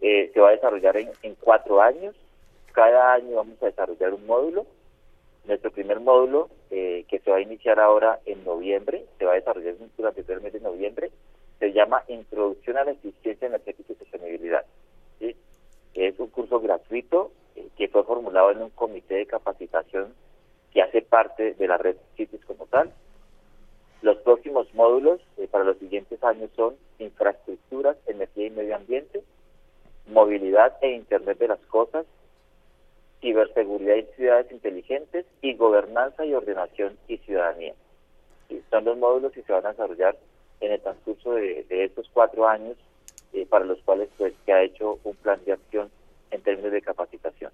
Eh, se va a desarrollar en, en, cuatro años. Cada año vamos a desarrollar un módulo. Nuestro primer módulo, eh, que se va a iniciar ahora en noviembre, se va a desarrollar durante el mes de noviembre, se llama Introducción a la Eficiencia Energética y Sostenibilidad. ¿sí? Es un curso gratuito que fue formulado en un comité de capacitación que hace parte de la red CITES como tal. Los próximos módulos eh, para los siguientes años son infraestructuras, energía y medio ambiente, movilidad e Internet de las cosas, ciberseguridad y ciudades inteligentes y gobernanza y ordenación y ciudadanía. Y son los módulos que se van a desarrollar en el transcurso de, de estos cuatro años eh, para los cuales pues se ha hecho un plan de acción en términos de capacitación.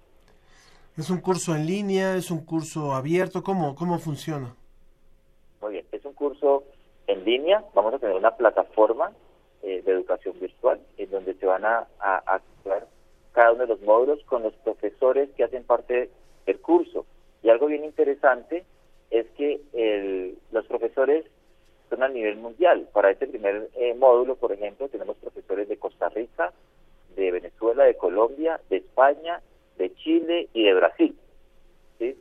¿Es un curso en línea? ¿Es un curso abierto? ¿Cómo, cómo funciona? Muy bien, es un curso en línea. Vamos a tener una plataforma eh, de educación virtual en donde se van a, actuar cada uno de los módulos con los profesores que hacen parte del curso. Y algo bien interesante es que el, los profesores son a nivel mundial. Para este primer eh, módulo, por ejemplo, tenemos profesores de Costa Rica, de Venezuela, de Colombia, de España, de Chile y de Brasil. ¿sí?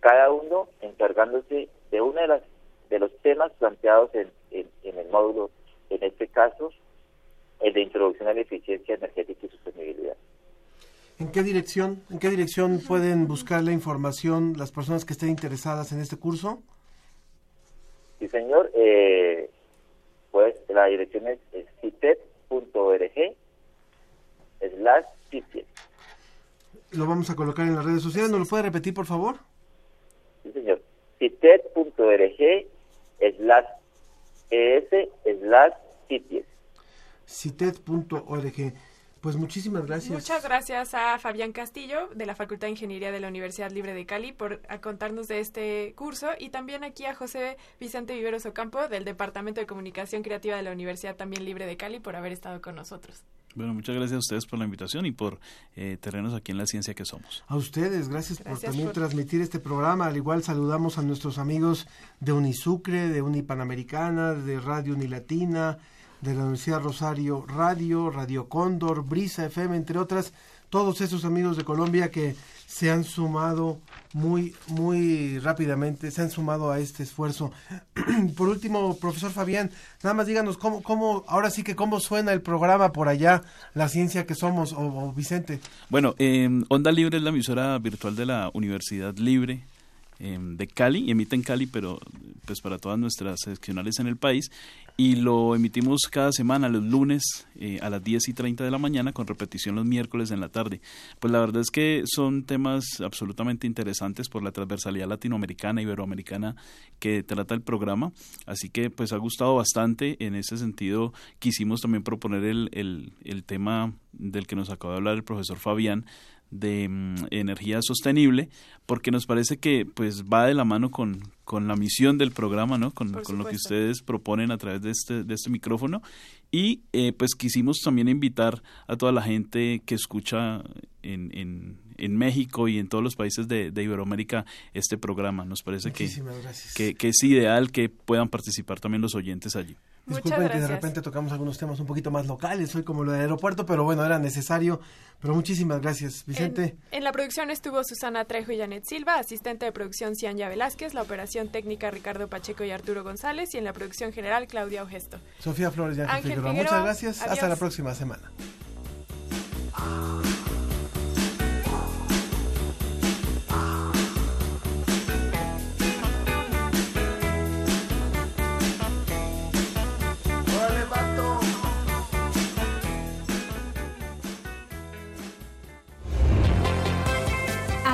Cada uno encargándose de uno de, las, de los temas planteados en, en, en el módulo, en este caso, el de introducción a la eficiencia energética y sostenibilidad. ¿En qué dirección, en qué dirección pueden buscar la información las personas que estén interesadas en este curso? Sí, señor. Eh, pues la dirección es, es citet.org slash. Lo vamos a colocar en las redes sociales. ¿Nos lo puede repetir, por favor? Sí, señor. citet.org slash es slash citet.org. Pues muchísimas gracias. Muchas gracias a Fabián Castillo de la Facultad de Ingeniería de la Universidad Libre de Cali por contarnos de este curso y también aquí a José Vicente Viveros Ocampo del Departamento de Comunicación Creativa de la Universidad también Libre de Cali por haber estado con nosotros. Bueno, muchas gracias a ustedes por la invitación y por eh, tenernos aquí en la ciencia que somos. A ustedes, gracias, Gracias por también por- transmitir este programa. Al igual saludamos a nuestros amigos de Unisucre, de Unipanamericana, de Radio Unilatina, de la Universidad Rosario Radio, Radio Cóndor, Brisa FM, entre otras, todos esos amigos de Colombia que se han sumado muy, muy rápidamente, se han sumado a este esfuerzo. por último, profesor Fabián, nada más díganos cómo, cómo, ahora sí que cómo suena el programa por allá, la ciencia que somos, o, Vicente. Bueno, eh, Onda Libre es la emisora virtual de la Universidad Libre em, de Cali, emite en Cali, pero pues para todas nuestras seccionales en el país y lo emitimos cada semana los lunes eh, a las 10 y 30 de la mañana con repetición los miércoles en la tarde. Pues la verdad es que son temas absolutamente interesantes por la transversalidad latinoamericana, iberoamericana que trata el programa, así que pues ha gustado bastante. En ese sentido quisimos también proponer el, el, el tema del que nos acaba de hablar el profesor Fabián de mm, energía sostenible porque nos parece que pues va de la mano con, con la misión del programa no con, con, lo que ustedes proponen a través de este de este micrófono. Y eh, pues quisimos también invitar a toda la gente que escucha en, en, en México y en todos los países de, de Iberoamérica este programa nos parece que, que, que es ideal que puedan participar también los oyentes allí Disculpen que de repente tocamos algunos temas un poquito más locales, soy como lo del aeropuerto, pero bueno, era necesario. Pero muchísimas gracias, Vicente. En, en la producción estuvo Susana Trejo y Janet Silva, asistente de producción Cianya Velázquez, la operación técnica Ricardo Pacheco y Arturo González, y en la producción general Claudia Ogesto. Sofía Flores y Ángel, Ángel Figueroa. Muchas gracias. Adiós. Hasta la próxima semana.